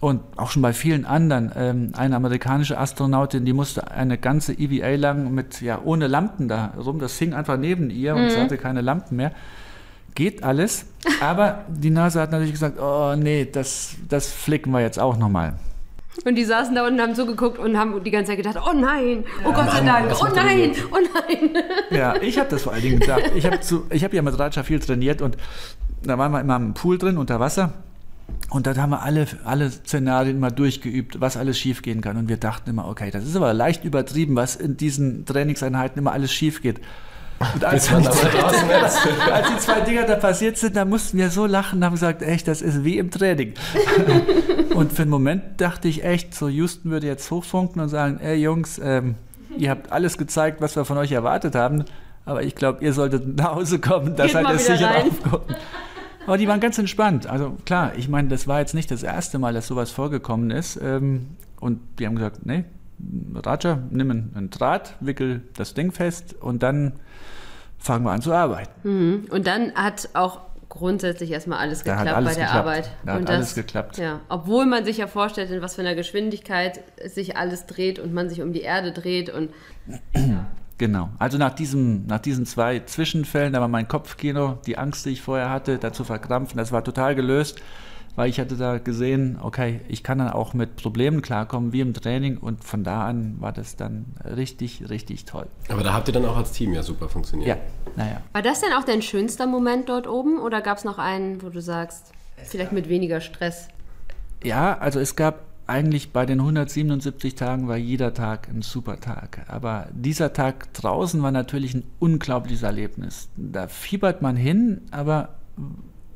Und auch schon bei vielen anderen. Ähm, eine amerikanische Astronautin, die musste eine ganze EVA lang mit, ja, ohne Lampen da rum. Das hing einfach neben ihr und sie hatte keine Lampen mehr. geht alles. Aber die NASA hat natürlich gesagt, oh nee, das, das flicken wir jetzt auch nochmal. Und die saßen da unten, haben zugeguckt und haben die ganze Zeit gedacht, oh nein, oh Gott sei Dank, oh nein, oh nein. Ja, ich habe das vor allen Dingen gedacht. Ich habe hab ja mit Raja viel trainiert und da waren wir immer im Pool drin, unter Wasser. Und dann haben wir alle, alle Szenarien mal durchgeübt, was alles schiefgehen kann. Und wir dachten immer, okay, das ist aber leicht übertrieben, was in diesen Trainingseinheiten immer alles schief geht. Und als, die zwei, als die zwei Dinger da passiert sind, da mussten wir so lachen, haben gesagt, echt, das ist wie im Training. (laughs) und für einen Moment dachte ich echt, so Houston würde jetzt hochfunken und sagen, ey Jungs, ähm, ihr habt alles gezeigt, was wir von euch erwartet haben, aber ich glaube, ihr solltet nach Hause kommen, das seid ihr sicher aufkommen. Aber die waren ganz entspannt. Also klar, ich meine, das war jetzt nicht das erste Mal, dass sowas vorgekommen ist. Ähm, und die haben gesagt, nee, Raja, nimm einen Draht, wickel das Ding fest und dann fangen wir an zu arbeiten. Mhm. Und dann hat auch grundsätzlich erstmal alles da geklappt alles bei der geklappt. Arbeit. Da hat und alles geklappt. Ja, obwohl man sich ja vorstellt, in was für einer Geschwindigkeit sich alles dreht und man sich um die Erde dreht und ja. Genau. Also nach, diesem, nach diesen zwei Zwischenfällen, da war mein Kopfkino, die Angst, die ich vorher hatte, dazu verkrampfen, das war total gelöst weil ich hatte da gesehen, okay, ich kann dann auch mit Problemen klarkommen, wie im Training und von da an war das dann richtig, richtig toll. Aber da habt ihr dann auch als Team ja super funktioniert. Ja, naja. War das denn auch dein schönster Moment dort oben oder gab es noch einen, wo du sagst, vielleicht mit weniger Stress? Ja, also es gab eigentlich bei den 177 Tagen war jeder Tag ein super Tag. Aber dieser Tag draußen war natürlich ein unglaubliches Erlebnis. Da fiebert man hin, aber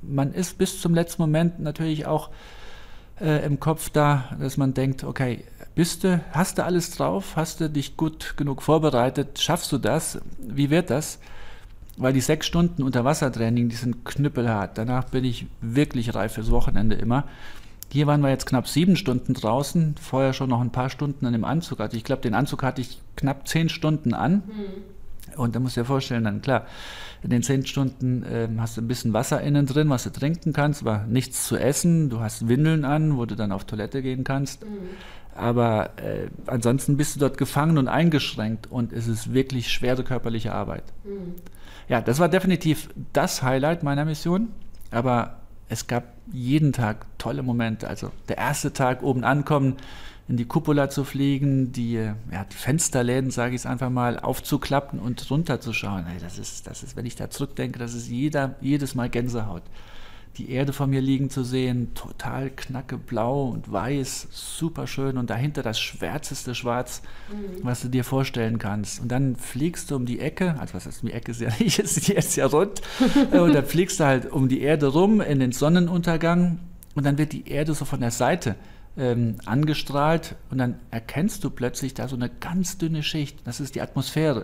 man ist bis zum letzten Moment natürlich auch äh, im Kopf da, dass man denkt, okay, bist du, hast du alles drauf? Hast du dich gut genug vorbereitet? Schaffst du das? Wie wird das? Weil die sechs Stunden Unterwassertraining, die sind knüppelhart. Danach bin ich wirklich reif fürs Wochenende immer. Hier waren wir jetzt knapp sieben Stunden draußen, vorher schon noch ein paar Stunden an dem Anzug. Also ich glaube, den Anzug hatte ich knapp zehn Stunden an. Mhm. Und da musst du dir vorstellen, dann klar, in den zehn Stunden äh, hast du ein bisschen Wasser innen drin, was du trinken kannst, aber nichts zu essen. Du hast Windeln an, wo du dann auf Toilette gehen kannst. Mhm. Aber äh, ansonsten bist du dort gefangen und eingeschränkt und es ist wirklich schwere körperliche Arbeit. Mhm. Ja, das war definitiv das Highlight meiner Mission. Aber es gab jeden Tag tolle Momente. Also der erste Tag oben ankommen, in die Cupola zu fliegen, die, ja, die Fensterläden, sage ich es einfach mal, aufzuklappen und runterzuschauen. Das, ist, das ist, wenn ich da zurückdenke, das ist jeder, jedes Mal Gänsehaut. Die Erde vor mir liegen zu sehen, total knacke blau und weiß, super schön und dahinter das schwärzeste Schwarz, mhm. was du dir vorstellen kannst. Und dann fliegst du um die Ecke, also was ist die Ecke, ist ja (laughs) nicht, ist jetzt ja rund, (laughs) und dann fliegst du halt um die Erde rum in den Sonnenuntergang und dann wird die Erde so von der Seite ähm, angestrahlt und dann erkennst du plötzlich da so eine ganz dünne Schicht. Das ist die Atmosphäre.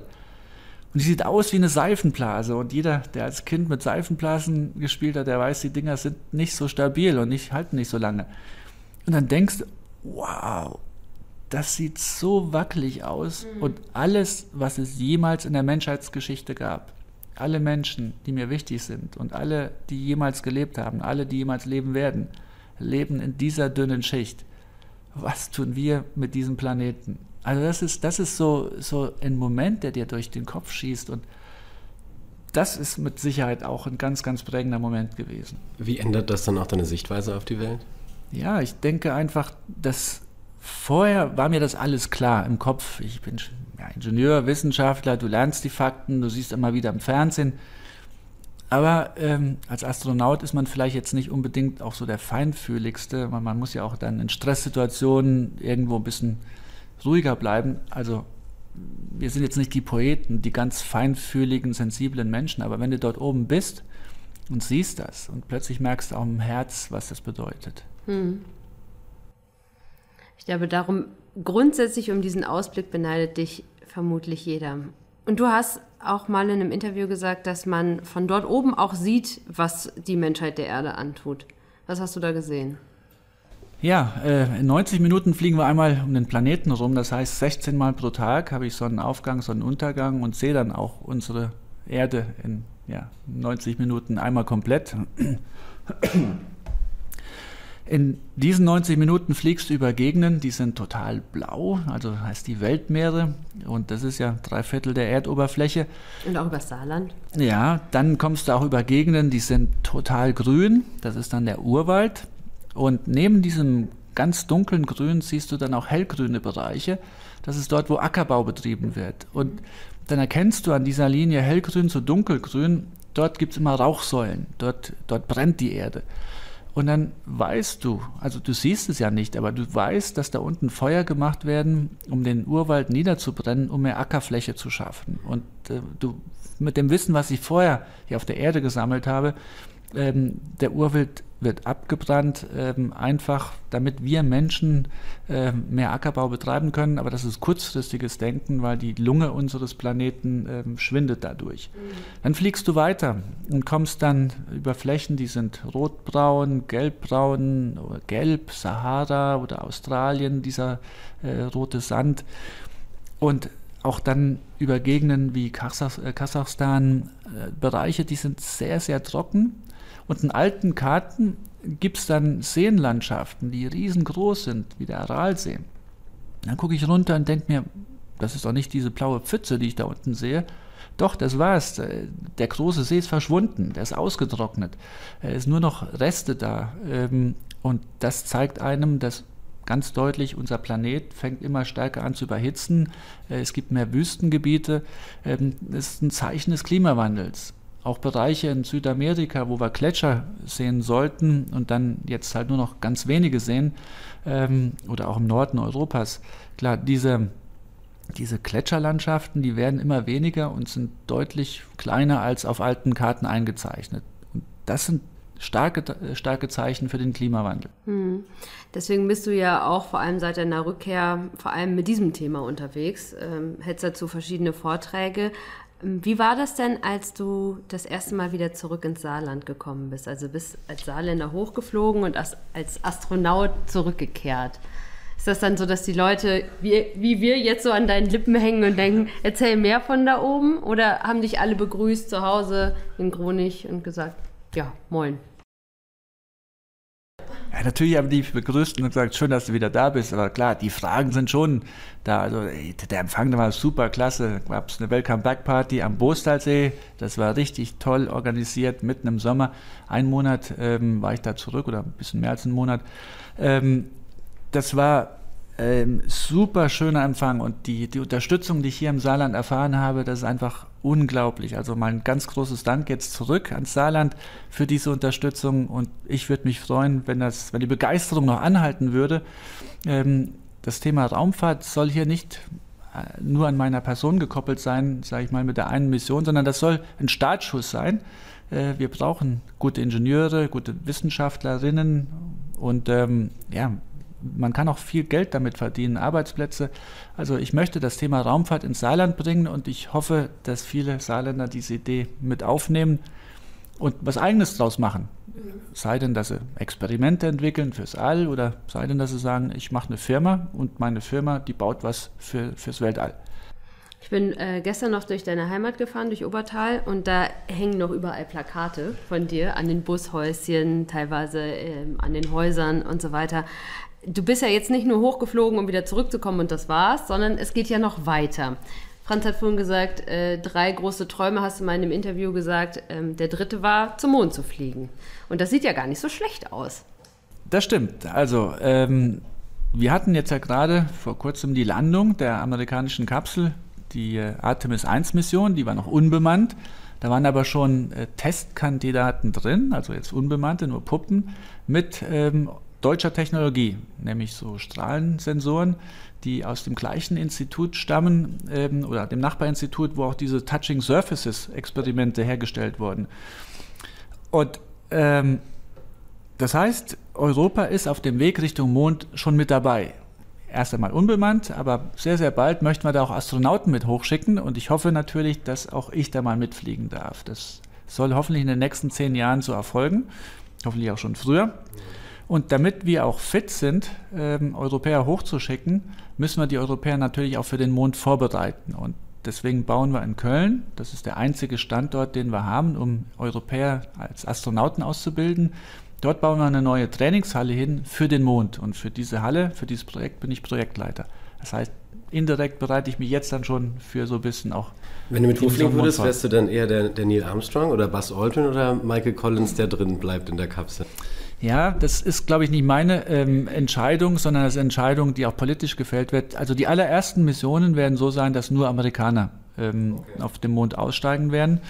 Und die sieht aus wie eine Seifenblase. Und jeder, der als Kind mit Seifenblasen gespielt hat, der weiß, die Dinger sind nicht so stabil und nicht, halten nicht so lange. Und dann denkst du, wow, das sieht so wackelig aus. Mhm. Und alles, was es jemals in der Menschheitsgeschichte gab, alle Menschen, die mir wichtig sind und alle, die jemals gelebt haben, alle, die jemals leben werden, leben in dieser dünnen Schicht. Was tun wir mit diesem Planeten? Also das ist, das ist so, so ein Moment, der dir durch den Kopf schießt und das ist mit Sicherheit auch ein ganz, ganz prägender Moment gewesen. Wie ändert das dann auch deine Sichtweise auf die Welt? Ja, ich denke einfach, dass vorher war mir das alles klar im Kopf. Ich bin ja, Ingenieur, Wissenschaftler, du lernst die Fakten, du siehst immer wieder im Fernsehen, aber ähm, als Astronaut ist man vielleicht jetzt nicht unbedingt auch so der feinfühligste. Man, man muss ja auch dann in Stresssituationen irgendwo ein bisschen ruhiger bleiben. Also wir sind jetzt nicht die Poeten, die ganz feinfühligen, sensiblen Menschen, aber wenn du dort oben bist und siehst das und plötzlich merkst du auch im Herz, was das bedeutet. Hm. Ich glaube, darum grundsätzlich um diesen Ausblick beneidet dich vermutlich jeder. Und du hast auch mal in einem Interview gesagt, dass man von dort oben auch sieht, was die Menschheit der Erde antut. Was hast du da gesehen? Ja, äh, in 90 Minuten fliegen wir einmal um den Planeten rum. Das heißt, 16 Mal pro Tag habe ich Sonnenaufgang, Sonnenuntergang und sehe dann auch unsere Erde in ja, 90 Minuten einmal komplett. In diesen 90 Minuten fliegst du über Gegenden, die sind total blau, also heißt die Weltmeere. Und das ist ja drei Viertel der Erdoberfläche. Und auch über Saarland. Ja, dann kommst du auch über Gegenden, die sind total grün. Das ist dann der Urwald. Und neben diesem ganz dunklen Grün siehst du dann auch hellgrüne Bereiche. Das ist dort, wo Ackerbau betrieben wird. Und dann erkennst du an dieser Linie hellgrün zu dunkelgrün, dort gibt es immer Rauchsäulen, dort, dort brennt die Erde. Und dann weißt du, also du siehst es ja nicht, aber du weißt, dass da unten Feuer gemacht werden, um den Urwald niederzubrennen, um mehr Ackerfläche zu schaffen. Und äh, du mit dem Wissen, was ich vorher hier auf der Erde gesammelt habe, ähm, der Urwald wird abgebrannt, ähm, einfach damit wir Menschen äh, mehr Ackerbau betreiben können. Aber das ist kurzfristiges Denken, weil die Lunge unseres Planeten äh, schwindet dadurch. Mhm. Dann fliegst du weiter und kommst dann über Flächen, die sind rotbraun, gelbbraun, gelb, Sahara oder Australien, dieser äh, rote Sand. Und auch dann über Gegenden wie äh, Kasachstan, äh, Bereiche, die sind sehr, sehr trocken und in alten Karten gibt es dann Seenlandschaften, die riesengroß sind, wie der Aralsee. Dann gucke ich runter und denke mir, das ist doch nicht diese blaue Pfütze, die ich da unten sehe. Doch, das war es. Der große See ist verschwunden, der ist ausgetrocknet. Es ist nur noch Reste da. Ähm, und das zeigt einem, dass ganz deutlich, unser Planet fängt immer stärker an zu überhitzen. Äh, es gibt mehr Wüstengebiete. Ähm, das ist ein Zeichen des Klimawandels auch Bereiche in Südamerika, wo wir Gletscher sehen sollten und dann jetzt halt nur noch ganz wenige sehen, ähm, oder auch im Norden Europas. Klar, diese, diese Gletscherlandschaften, die werden immer weniger und sind deutlich kleiner als auf alten Karten eingezeichnet. Und das sind starke, starke Zeichen für den Klimawandel. Hm. Deswegen bist du ja auch vor allem seit deiner Rückkehr vor allem mit diesem Thema unterwegs, ähm, hältst dazu verschiedene Vorträge. Wie war das denn, als du das erste Mal wieder zurück ins Saarland gekommen bist? Also bist als Saarländer hochgeflogen und als, als Astronaut zurückgekehrt. Ist das dann so, dass die Leute wie, wie wir jetzt so an deinen Lippen hängen und denken, erzähl mehr von da oben? Oder haben dich alle begrüßt zu Hause in Gronich und gesagt, ja, moin? Ja, natürlich haben die begrüßt und gesagt, schön, dass du wieder da bist. Aber klar, die Fragen sind schon da. Also der Empfang da war super klasse. Gab es eine Welcome Back Party am Bostalsee. Das war richtig toll organisiert, mitten im Sommer. Ein Monat ähm, war ich da zurück oder ein bisschen mehr als einen Monat. Ähm, das war ähm, super schöner Empfang und die, die Unterstützung, die ich hier im Saarland erfahren habe, das ist einfach unglaublich. Also mein ganz großes Dank jetzt zurück ans Saarland für diese Unterstützung und ich würde mich freuen, wenn, das, wenn die Begeisterung noch anhalten würde. Ähm, das Thema Raumfahrt soll hier nicht äh, nur an meiner Person gekoppelt sein, sage ich mal, mit der einen Mission, sondern das soll ein Startschuss sein. Äh, wir brauchen gute Ingenieure, gute Wissenschaftlerinnen und ähm, ja, man kann auch viel Geld damit verdienen, Arbeitsplätze. Also ich möchte das Thema Raumfahrt ins Saarland bringen und ich hoffe, dass viele Saarländer diese Idee mit aufnehmen und was eigenes draus machen. Sei denn, dass sie Experimente entwickeln fürs All oder sei denn, dass sie sagen, ich mache eine Firma und meine Firma, die baut was für, fürs Weltall. Ich bin äh, gestern noch durch deine Heimat gefahren, durch Obertal, und da hängen noch überall Plakate von dir an den Bushäuschen, teilweise äh, an den Häusern und so weiter du bist ja jetzt nicht nur hochgeflogen, um wieder zurückzukommen und das war's, sondern es geht ja noch weiter. Franz hat vorhin gesagt, äh, drei große Träume hast du mal in einem Interview gesagt. Ähm, der dritte war, zum Mond zu fliegen. Und das sieht ja gar nicht so schlecht aus. Das stimmt. Also, ähm, wir hatten jetzt ja gerade vor kurzem die Landung der amerikanischen Kapsel, die äh, Artemis 1 Mission, die war noch unbemannt. Da waren aber schon äh, Testkandidaten drin, also jetzt unbemannte, nur Puppen, mit ähm, deutscher Technologie, nämlich so Strahlensensoren, die aus dem gleichen Institut stammen ähm, oder dem Nachbarinstitut, wo auch diese Touching Surfaces Experimente hergestellt wurden. Und ähm, das heißt, Europa ist auf dem Weg Richtung Mond schon mit dabei. Erst einmal unbemannt, aber sehr, sehr bald möchten wir da auch Astronauten mit hochschicken und ich hoffe natürlich, dass auch ich da mal mitfliegen darf. Das soll hoffentlich in den nächsten zehn Jahren so erfolgen, hoffentlich auch schon früher. Und damit wir auch fit sind, ähm, Europäer hochzuschicken, müssen wir die Europäer natürlich auch für den Mond vorbereiten. Und deswegen bauen wir in Köln, das ist der einzige Standort, den wir haben, um Europäer als Astronauten auszubilden, Dort bauen wir eine neue Trainingshalle hin für den Mond. Und für diese Halle, für dieses Projekt bin ich Projektleiter. Das heißt, indirekt bereite ich mich jetzt dann schon für so ein bisschen auch. Wenn du mit Wurf fliegen würdest, wärst du dann eher der, der Neil Armstrong oder Buzz Aldrin oder Michael Collins, der drin bleibt in der Kapsel? Ja, das ist, glaube ich, nicht meine ähm, Entscheidung, sondern das ist eine Entscheidung, die auch politisch gefällt wird. Also die allerersten Missionen werden so sein, dass nur Amerikaner ähm, okay. auf dem Mond aussteigen werden.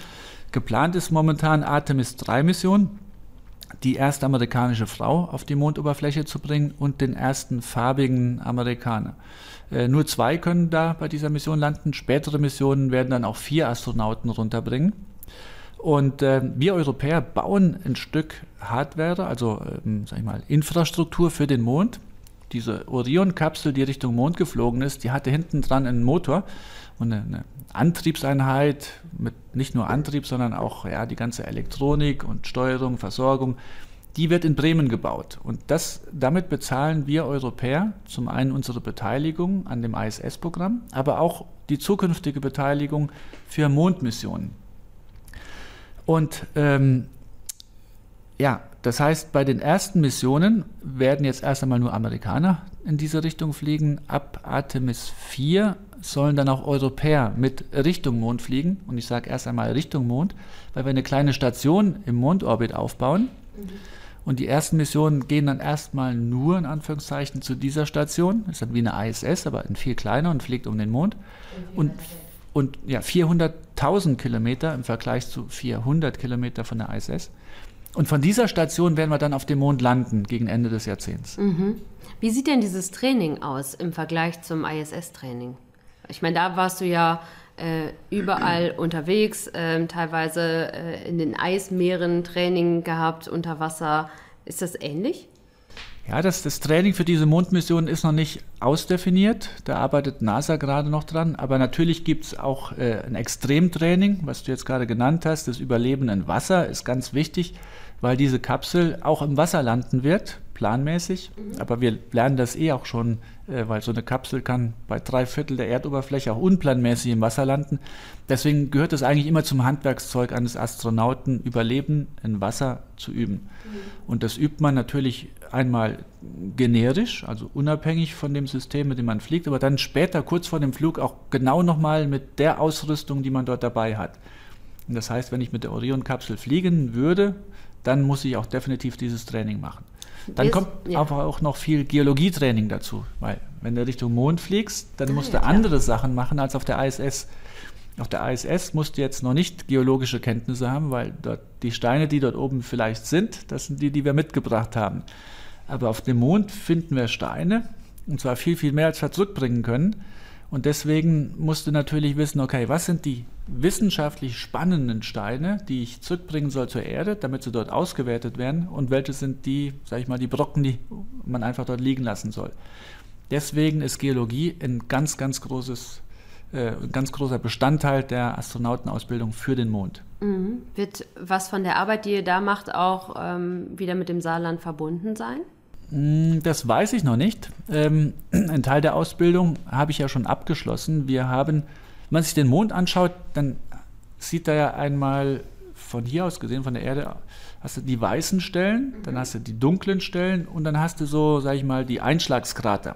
Geplant ist momentan Artemis 3 Mission, die erste amerikanische Frau auf die Mondoberfläche zu bringen und den ersten farbigen Amerikaner. Äh, nur zwei können da bei dieser Mission landen. Spätere Missionen werden dann auch vier Astronauten runterbringen. Und äh, wir Europäer bauen ein Stück Hardware, also ähm, sag ich mal, Infrastruktur für den Mond. Diese Orion-Kapsel, die Richtung Mond geflogen ist, die hatte hinten dran einen Motor und eine, eine Antriebseinheit mit nicht nur Antrieb, sondern auch ja, die ganze Elektronik und Steuerung, Versorgung. Die wird in Bremen gebaut. Und das, damit bezahlen wir Europäer zum einen unsere Beteiligung an dem ISS-Programm, aber auch die zukünftige Beteiligung für Mondmissionen. Und ähm, ja, das heißt, bei den ersten Missionen werden jetzt erst einmal nur Amerikaner in diese Richtung fliegen. Ab Artemis 4 sollen dann auch Europäer mit Richtung Mond fliegen. Und ich sage erst einmal Richtung Mond, weil wir eine kleine Station im Mondorbit aufbauen. Mhm. Und die ersten Missionen gehen dann erstmal nur in Anführungszeichen zu dieser Station. Das ist dann wie eine ISS, aber ein viel kleiner und fliegt um den Mond. Und und ja, 400.000 Kilometer im Vergleich zu 400 Kilometer von der ISS. Und von dieser Station werden wir dann auf dem Mond landen gegen Ende des Jahrzehnts. Mhm. Wie sieht denn dieses Training aus im Vergleich zum ISS-Training? Ich meine, da warst du ja äh, überall (clears throat) unterwegs, äh, teilweise äh, in den Eismeeren Training gehabt, unter Wasser. Ist das ähnlich? Ja, das, das Training für diese Mondmission ist noch nicht ausdefiniert. Da arbeitet NASA gerade noch dran. Aber natürlich gibt es auch äh, ein Extremtraining, was du jetzt gerade genannt hast. Das Überleben in Wasser ist ganz wichtig, weil diese Kapsel auch im Wasser landen wird, planmäßig. Mhm. Aber wir lernen das eh auch schon, weil so eine Kapsel kann bei drei Viertel der Erdoberfläche auch unplanmäßig im Wasser landen. Deswegen gehört es eigentlich immer zum Handwerkszeug eines Astronauten, Überleben in Wasser zu üben. Mhm. Und das übt man natürlich einmal generisch, also unabhängig von dem System, mit dem man fliegt, aber dann später, kurz vor dem Flug, auch genau nochmal mit der Ausrüstung, die man dort dabei hat. Und das heißt, wenn ich mit der Orion-Kapsel fliegen würde, dann muss ich auch definitiv dieses Training machen. Dann kommt ja. aber auch noch viel Geologietraining dazu, weil wenn du Richtung Mond fliegst, dann musst du andere Sachen machen als auf der ISS. Auf der ISS musst du jetzt noch nicht geologische Kenntnisse haben, weil dort die Steine, die dort oben vielleicht sind, das sind die, die wir mitgebracht haben. Aber auf dem Mond finden wir Steine, und zwar viel, viel mehr, als wir zurückbringen können. Und deswegen musst du natürlich wissen, okay, was sind die wissenschaftlich spannenden Steine, die ich zurückbringen soll zur Erde, damit sie dort ausgewertet werden, und welche sind die, sag ich mal, die Brocken, die man einfach dort liegen lassen soll. Deswegen ist Geologie ein ganz, ganz großes äh, ganz großer Bestandteil der Astronautenausbildung für den Mond. Mhm. Wird was von der Arbeit, die ihr da macht, auch ähm, wieder mit dem Saarland verbunden sein? Hm, das weiß ich noch nicht. Ähm, ein Teil der Ausbildung habe ich ja schon abgeschlossen. Wir haben, wenn man sich den Mond anschaut, dann sieht da ja einmal von hier aus gesehen, von der Erde, hast du die weißen Stellen, dann hast du die dunklen Stellen und dann hast du so, sag ich mal, die Einschlagskrater.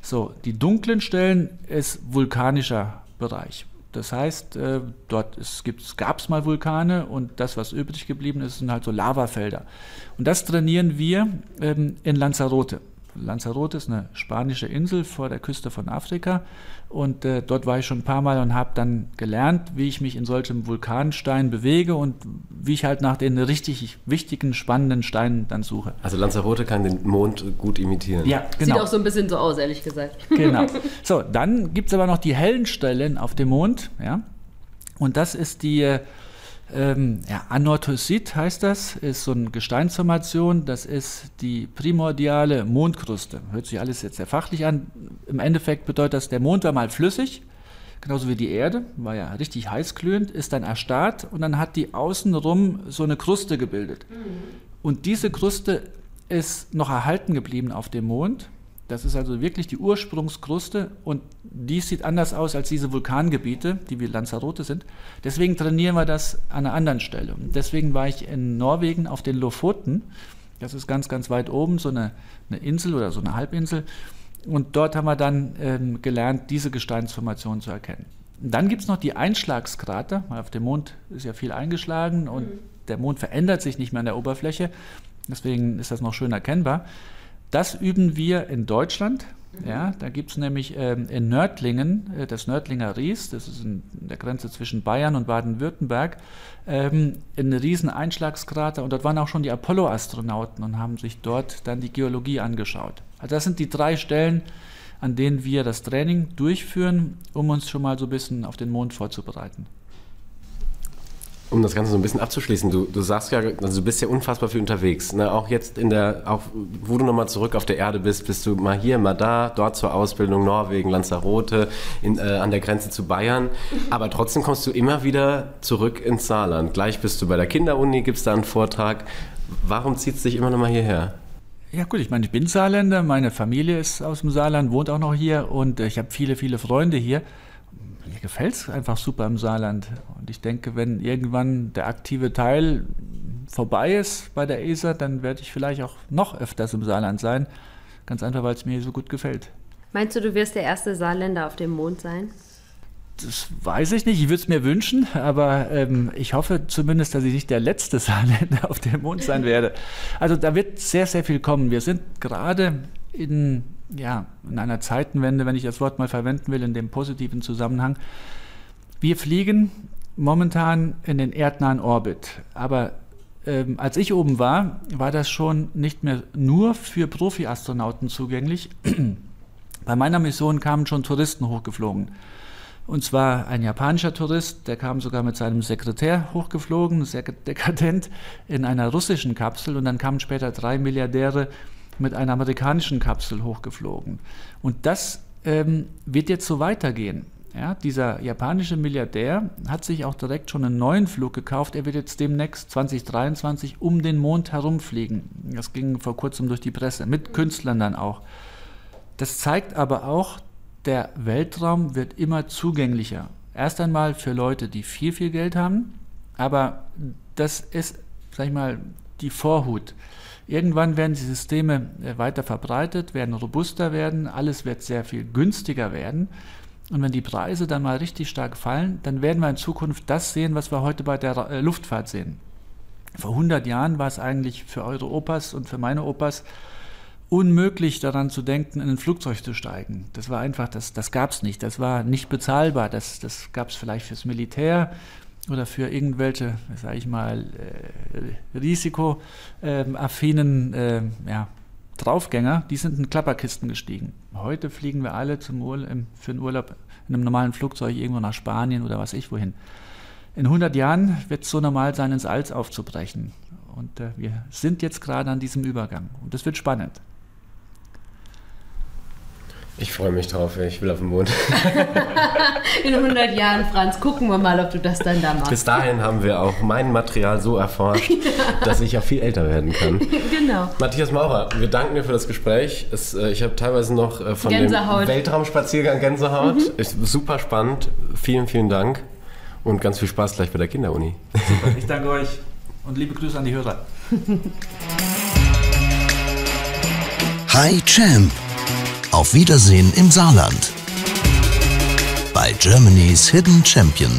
So, die dunklen Stellen ist vulkanischer Bereich. Das heißt, äh, dort gab es mal Vulkane und das, was übrig geblieben ist, sind halt so Lavafelder. Und das trainieren wir ähm, in Lanzarote. Lanzarote ist eine spanische Insel vor der Küste von Afrika und äh, dort war ich schon ein paar Mal und habe dann gelernt, wie ich mich in solchem Vulkanstein bewege und wie ich halt nach den richtig wichtigen, spannenden Steinen dann suche. Also Lanzarote kann den Mond gut imitieren. Ja, genau. Sieht auch so ein bisschen so aus, ehrlich gesagt. Genau. (laughs) So, dann gibt es aber noch die hellen Stellen auf dem Mond, ja. Und das ist die äh, ähm, ja, Anorthosit heißt das, ist so eine Gesteinsformation, das ist die primordiale Mondkruste. Hört sich alles jetzt sehr fachlich an. Im Endeffekt bedeutet das, der Mond war mal flüssig, genauso wie die Erde, war ja richtig heißglühend, ist dann erstarrt und dann hat die außenrum so eine Kruste gebildet. Mhm. Und diese Kruste ist noch erhalten geblieben auf dem Mond das ist also wirklich die Ursprungskruste und die sieht anders aus als diese Vulkangebiete, die wie Lanzarote sind. Deswegen trainieren wir das an einer anderen Stelle. Und deswegen war ich in Norwegen auf den Lofoten. Das ist ganz, ganz weit oben, so eine, eine Insel oder so eine Halbinsel. Und dort haben wir dann ähm, gelernt, diese Gesteinsformation zu erkennen. Und dann gibt es noch die Einschlagskrater, weil auf dem Mond ist ja viel eingeschlagen und mhm. der Mond verändert sich nicht mehr an der Oberfläche. Deswegen ist das noch schön erkennbar. Das üben wir in Deutschland. Ja, da gibt es nämlich ähm, in Nördlingen, äh, das Nördlinger Ries, das ist in der Grenze zwischen Bayern und Baden-Württemberg, ähm, ein riesen Einschlagskrater und dort waren auch schon die Apollo-Astronauten und haben sich dort dann die Geologie angeschaut. Also das sind die drei Stellen, an denen wir das Training durchführen, um uns schon mal so ein bisschen auf den Mond vorzubereiten. Um das Ganze so ein bisschen abzuschließen, du, du sagst ja, also du bist ja unfassbar viel unterwegs. Ne? Auch jetzt in der, auch wo du nochmal zurück auf der Erde bist, bist du mal hier, mal da, dort zur Ausbildung, Norwegen, Lanzarote, in, äh, an der Grenze zu Bayern. (laughs) Aber trotzdem kommst du immer wieder zurück ins Saarland. Gleich bist du bei der Kinderuni, gibst da einen Vortrag. Warum zieht es dich immer nochmal hierher? Ja gut, ich meine, ich bin Saarländer, meine Familie ist aus dem Saarland, wohnt auch noch hier und ich habe viele, viele Freunde hier mir gefällt es einfach super im Saarland. Und ich denke, wenn irgendwann der aktive Teil vorbei ist bei der ESA, dann werde ich vielleicht auch noch öfters im Saarland sein. Ganz einfach, weil es mir hier so gut gefällt. Meinst du, du wirst der erste Saarländer auf dem Mond sein? Das weiß ich nicht, ich würde es mir wünschen, aber ähm, ich hoffe zumindest, dass ich nicht der letzte (laughs) Saarländer auf dem Mond sein werde. Also da wird sehr, sehr viel kommen. Wir sind gerade in ja, in einer Zeitenwende, wenn ich das Wort mal verwenden will, in dem positiven Zusammenhang. Wir fliegen momentan in den erdnahen Orbit, aber ähm, als ich oben war, war das schon nicht mehr nur für Profi-Astronauten zugänglich. (clears throat) Bei meiner Mission kamen schon Touristen hochgeflogen. Und zwar ein japanischer Tourist, der kam sogar mit seinem Sekretär hochgeflogen, sehr dekadent, in einer russischen Kapsel. Und dann kamen später drei Milliardäre mit einer amerikanischen Kapsel hochgeflogen. Und das ähm, wird jetzt so weitergehen. Ja, dieser japanische Milliardär hat sich auch direkt schon einen neuen Flug gekauft. Er wird jetzt demnächst 2023 um den Mond herumfliegen. Das ging vor kurzem durch die Presse, mit Künstlern dann auch. Das zeigt aber auch, der Weltraum wird immer zugänglicher. Erst einmal für Leute, die viel, viel Geld haben, aber das ist, sag ich mal, die Vorhut. Irgendwann werden die Systeme äh, weiter verbreitet, werden robuster werden, alles wird sehr viel günstiger werden. Und wenn die Preise dann mal richtig stark fallen, dann werden wir in Zukunft das sehen, was wir heute bei der äh, Luftfahrt sehen. Vor 100 Jahren war es eigentlich für eure Opas und für meine Opas unmöglich daran zu denken, in ein Flugzeug zu steigen. Das war einfach, das, das gab es nicht. Das war nicht bezahlbar. Das, das gab es vielleicht fürs Militär oder für irgendwelche, sage ich mal, äh, risikoaffinen äh, ja, Draufgänger, die sind in Klapperkisten gestiegen. Heute fliegen wir alle zum Ur für einen Urlaub in einem normalen Flugzeug irgendwo nach Spanien oder was ich wohin. In 100 Jahren wird es so normal sein, ins Alts aufzubrechen. Und äh, wir sind jetzt gerade an diesem Übergang. Und das wird spannend. Ich freue mich drauf, ich will auf den Mond. (laughs) In 100 Jahren, Franz, gucken wir mal, ob du das dann da machst. Bis dahin haben wir auch mein Material so erforscht, (laughs) ja. dass ich auch viel älter werden kann. (laughs) Genau. Matthias Maurer, wir danken dir für das Gespräch. Es, äh, ich habe teilweise noch äh, von Gänsehaut. dem Weltraumspaziergang Gänsehaut. Mhm. Ist super spannend. Vielen, vielen Dank und ganz viel Spaß gleich bei der Kinderuni. Super, ich danke euch und liebe Grüße an die Hörer. Hi Champ! Auf Wiedersehen im Saarland. Bei Germany's Hidden Champion.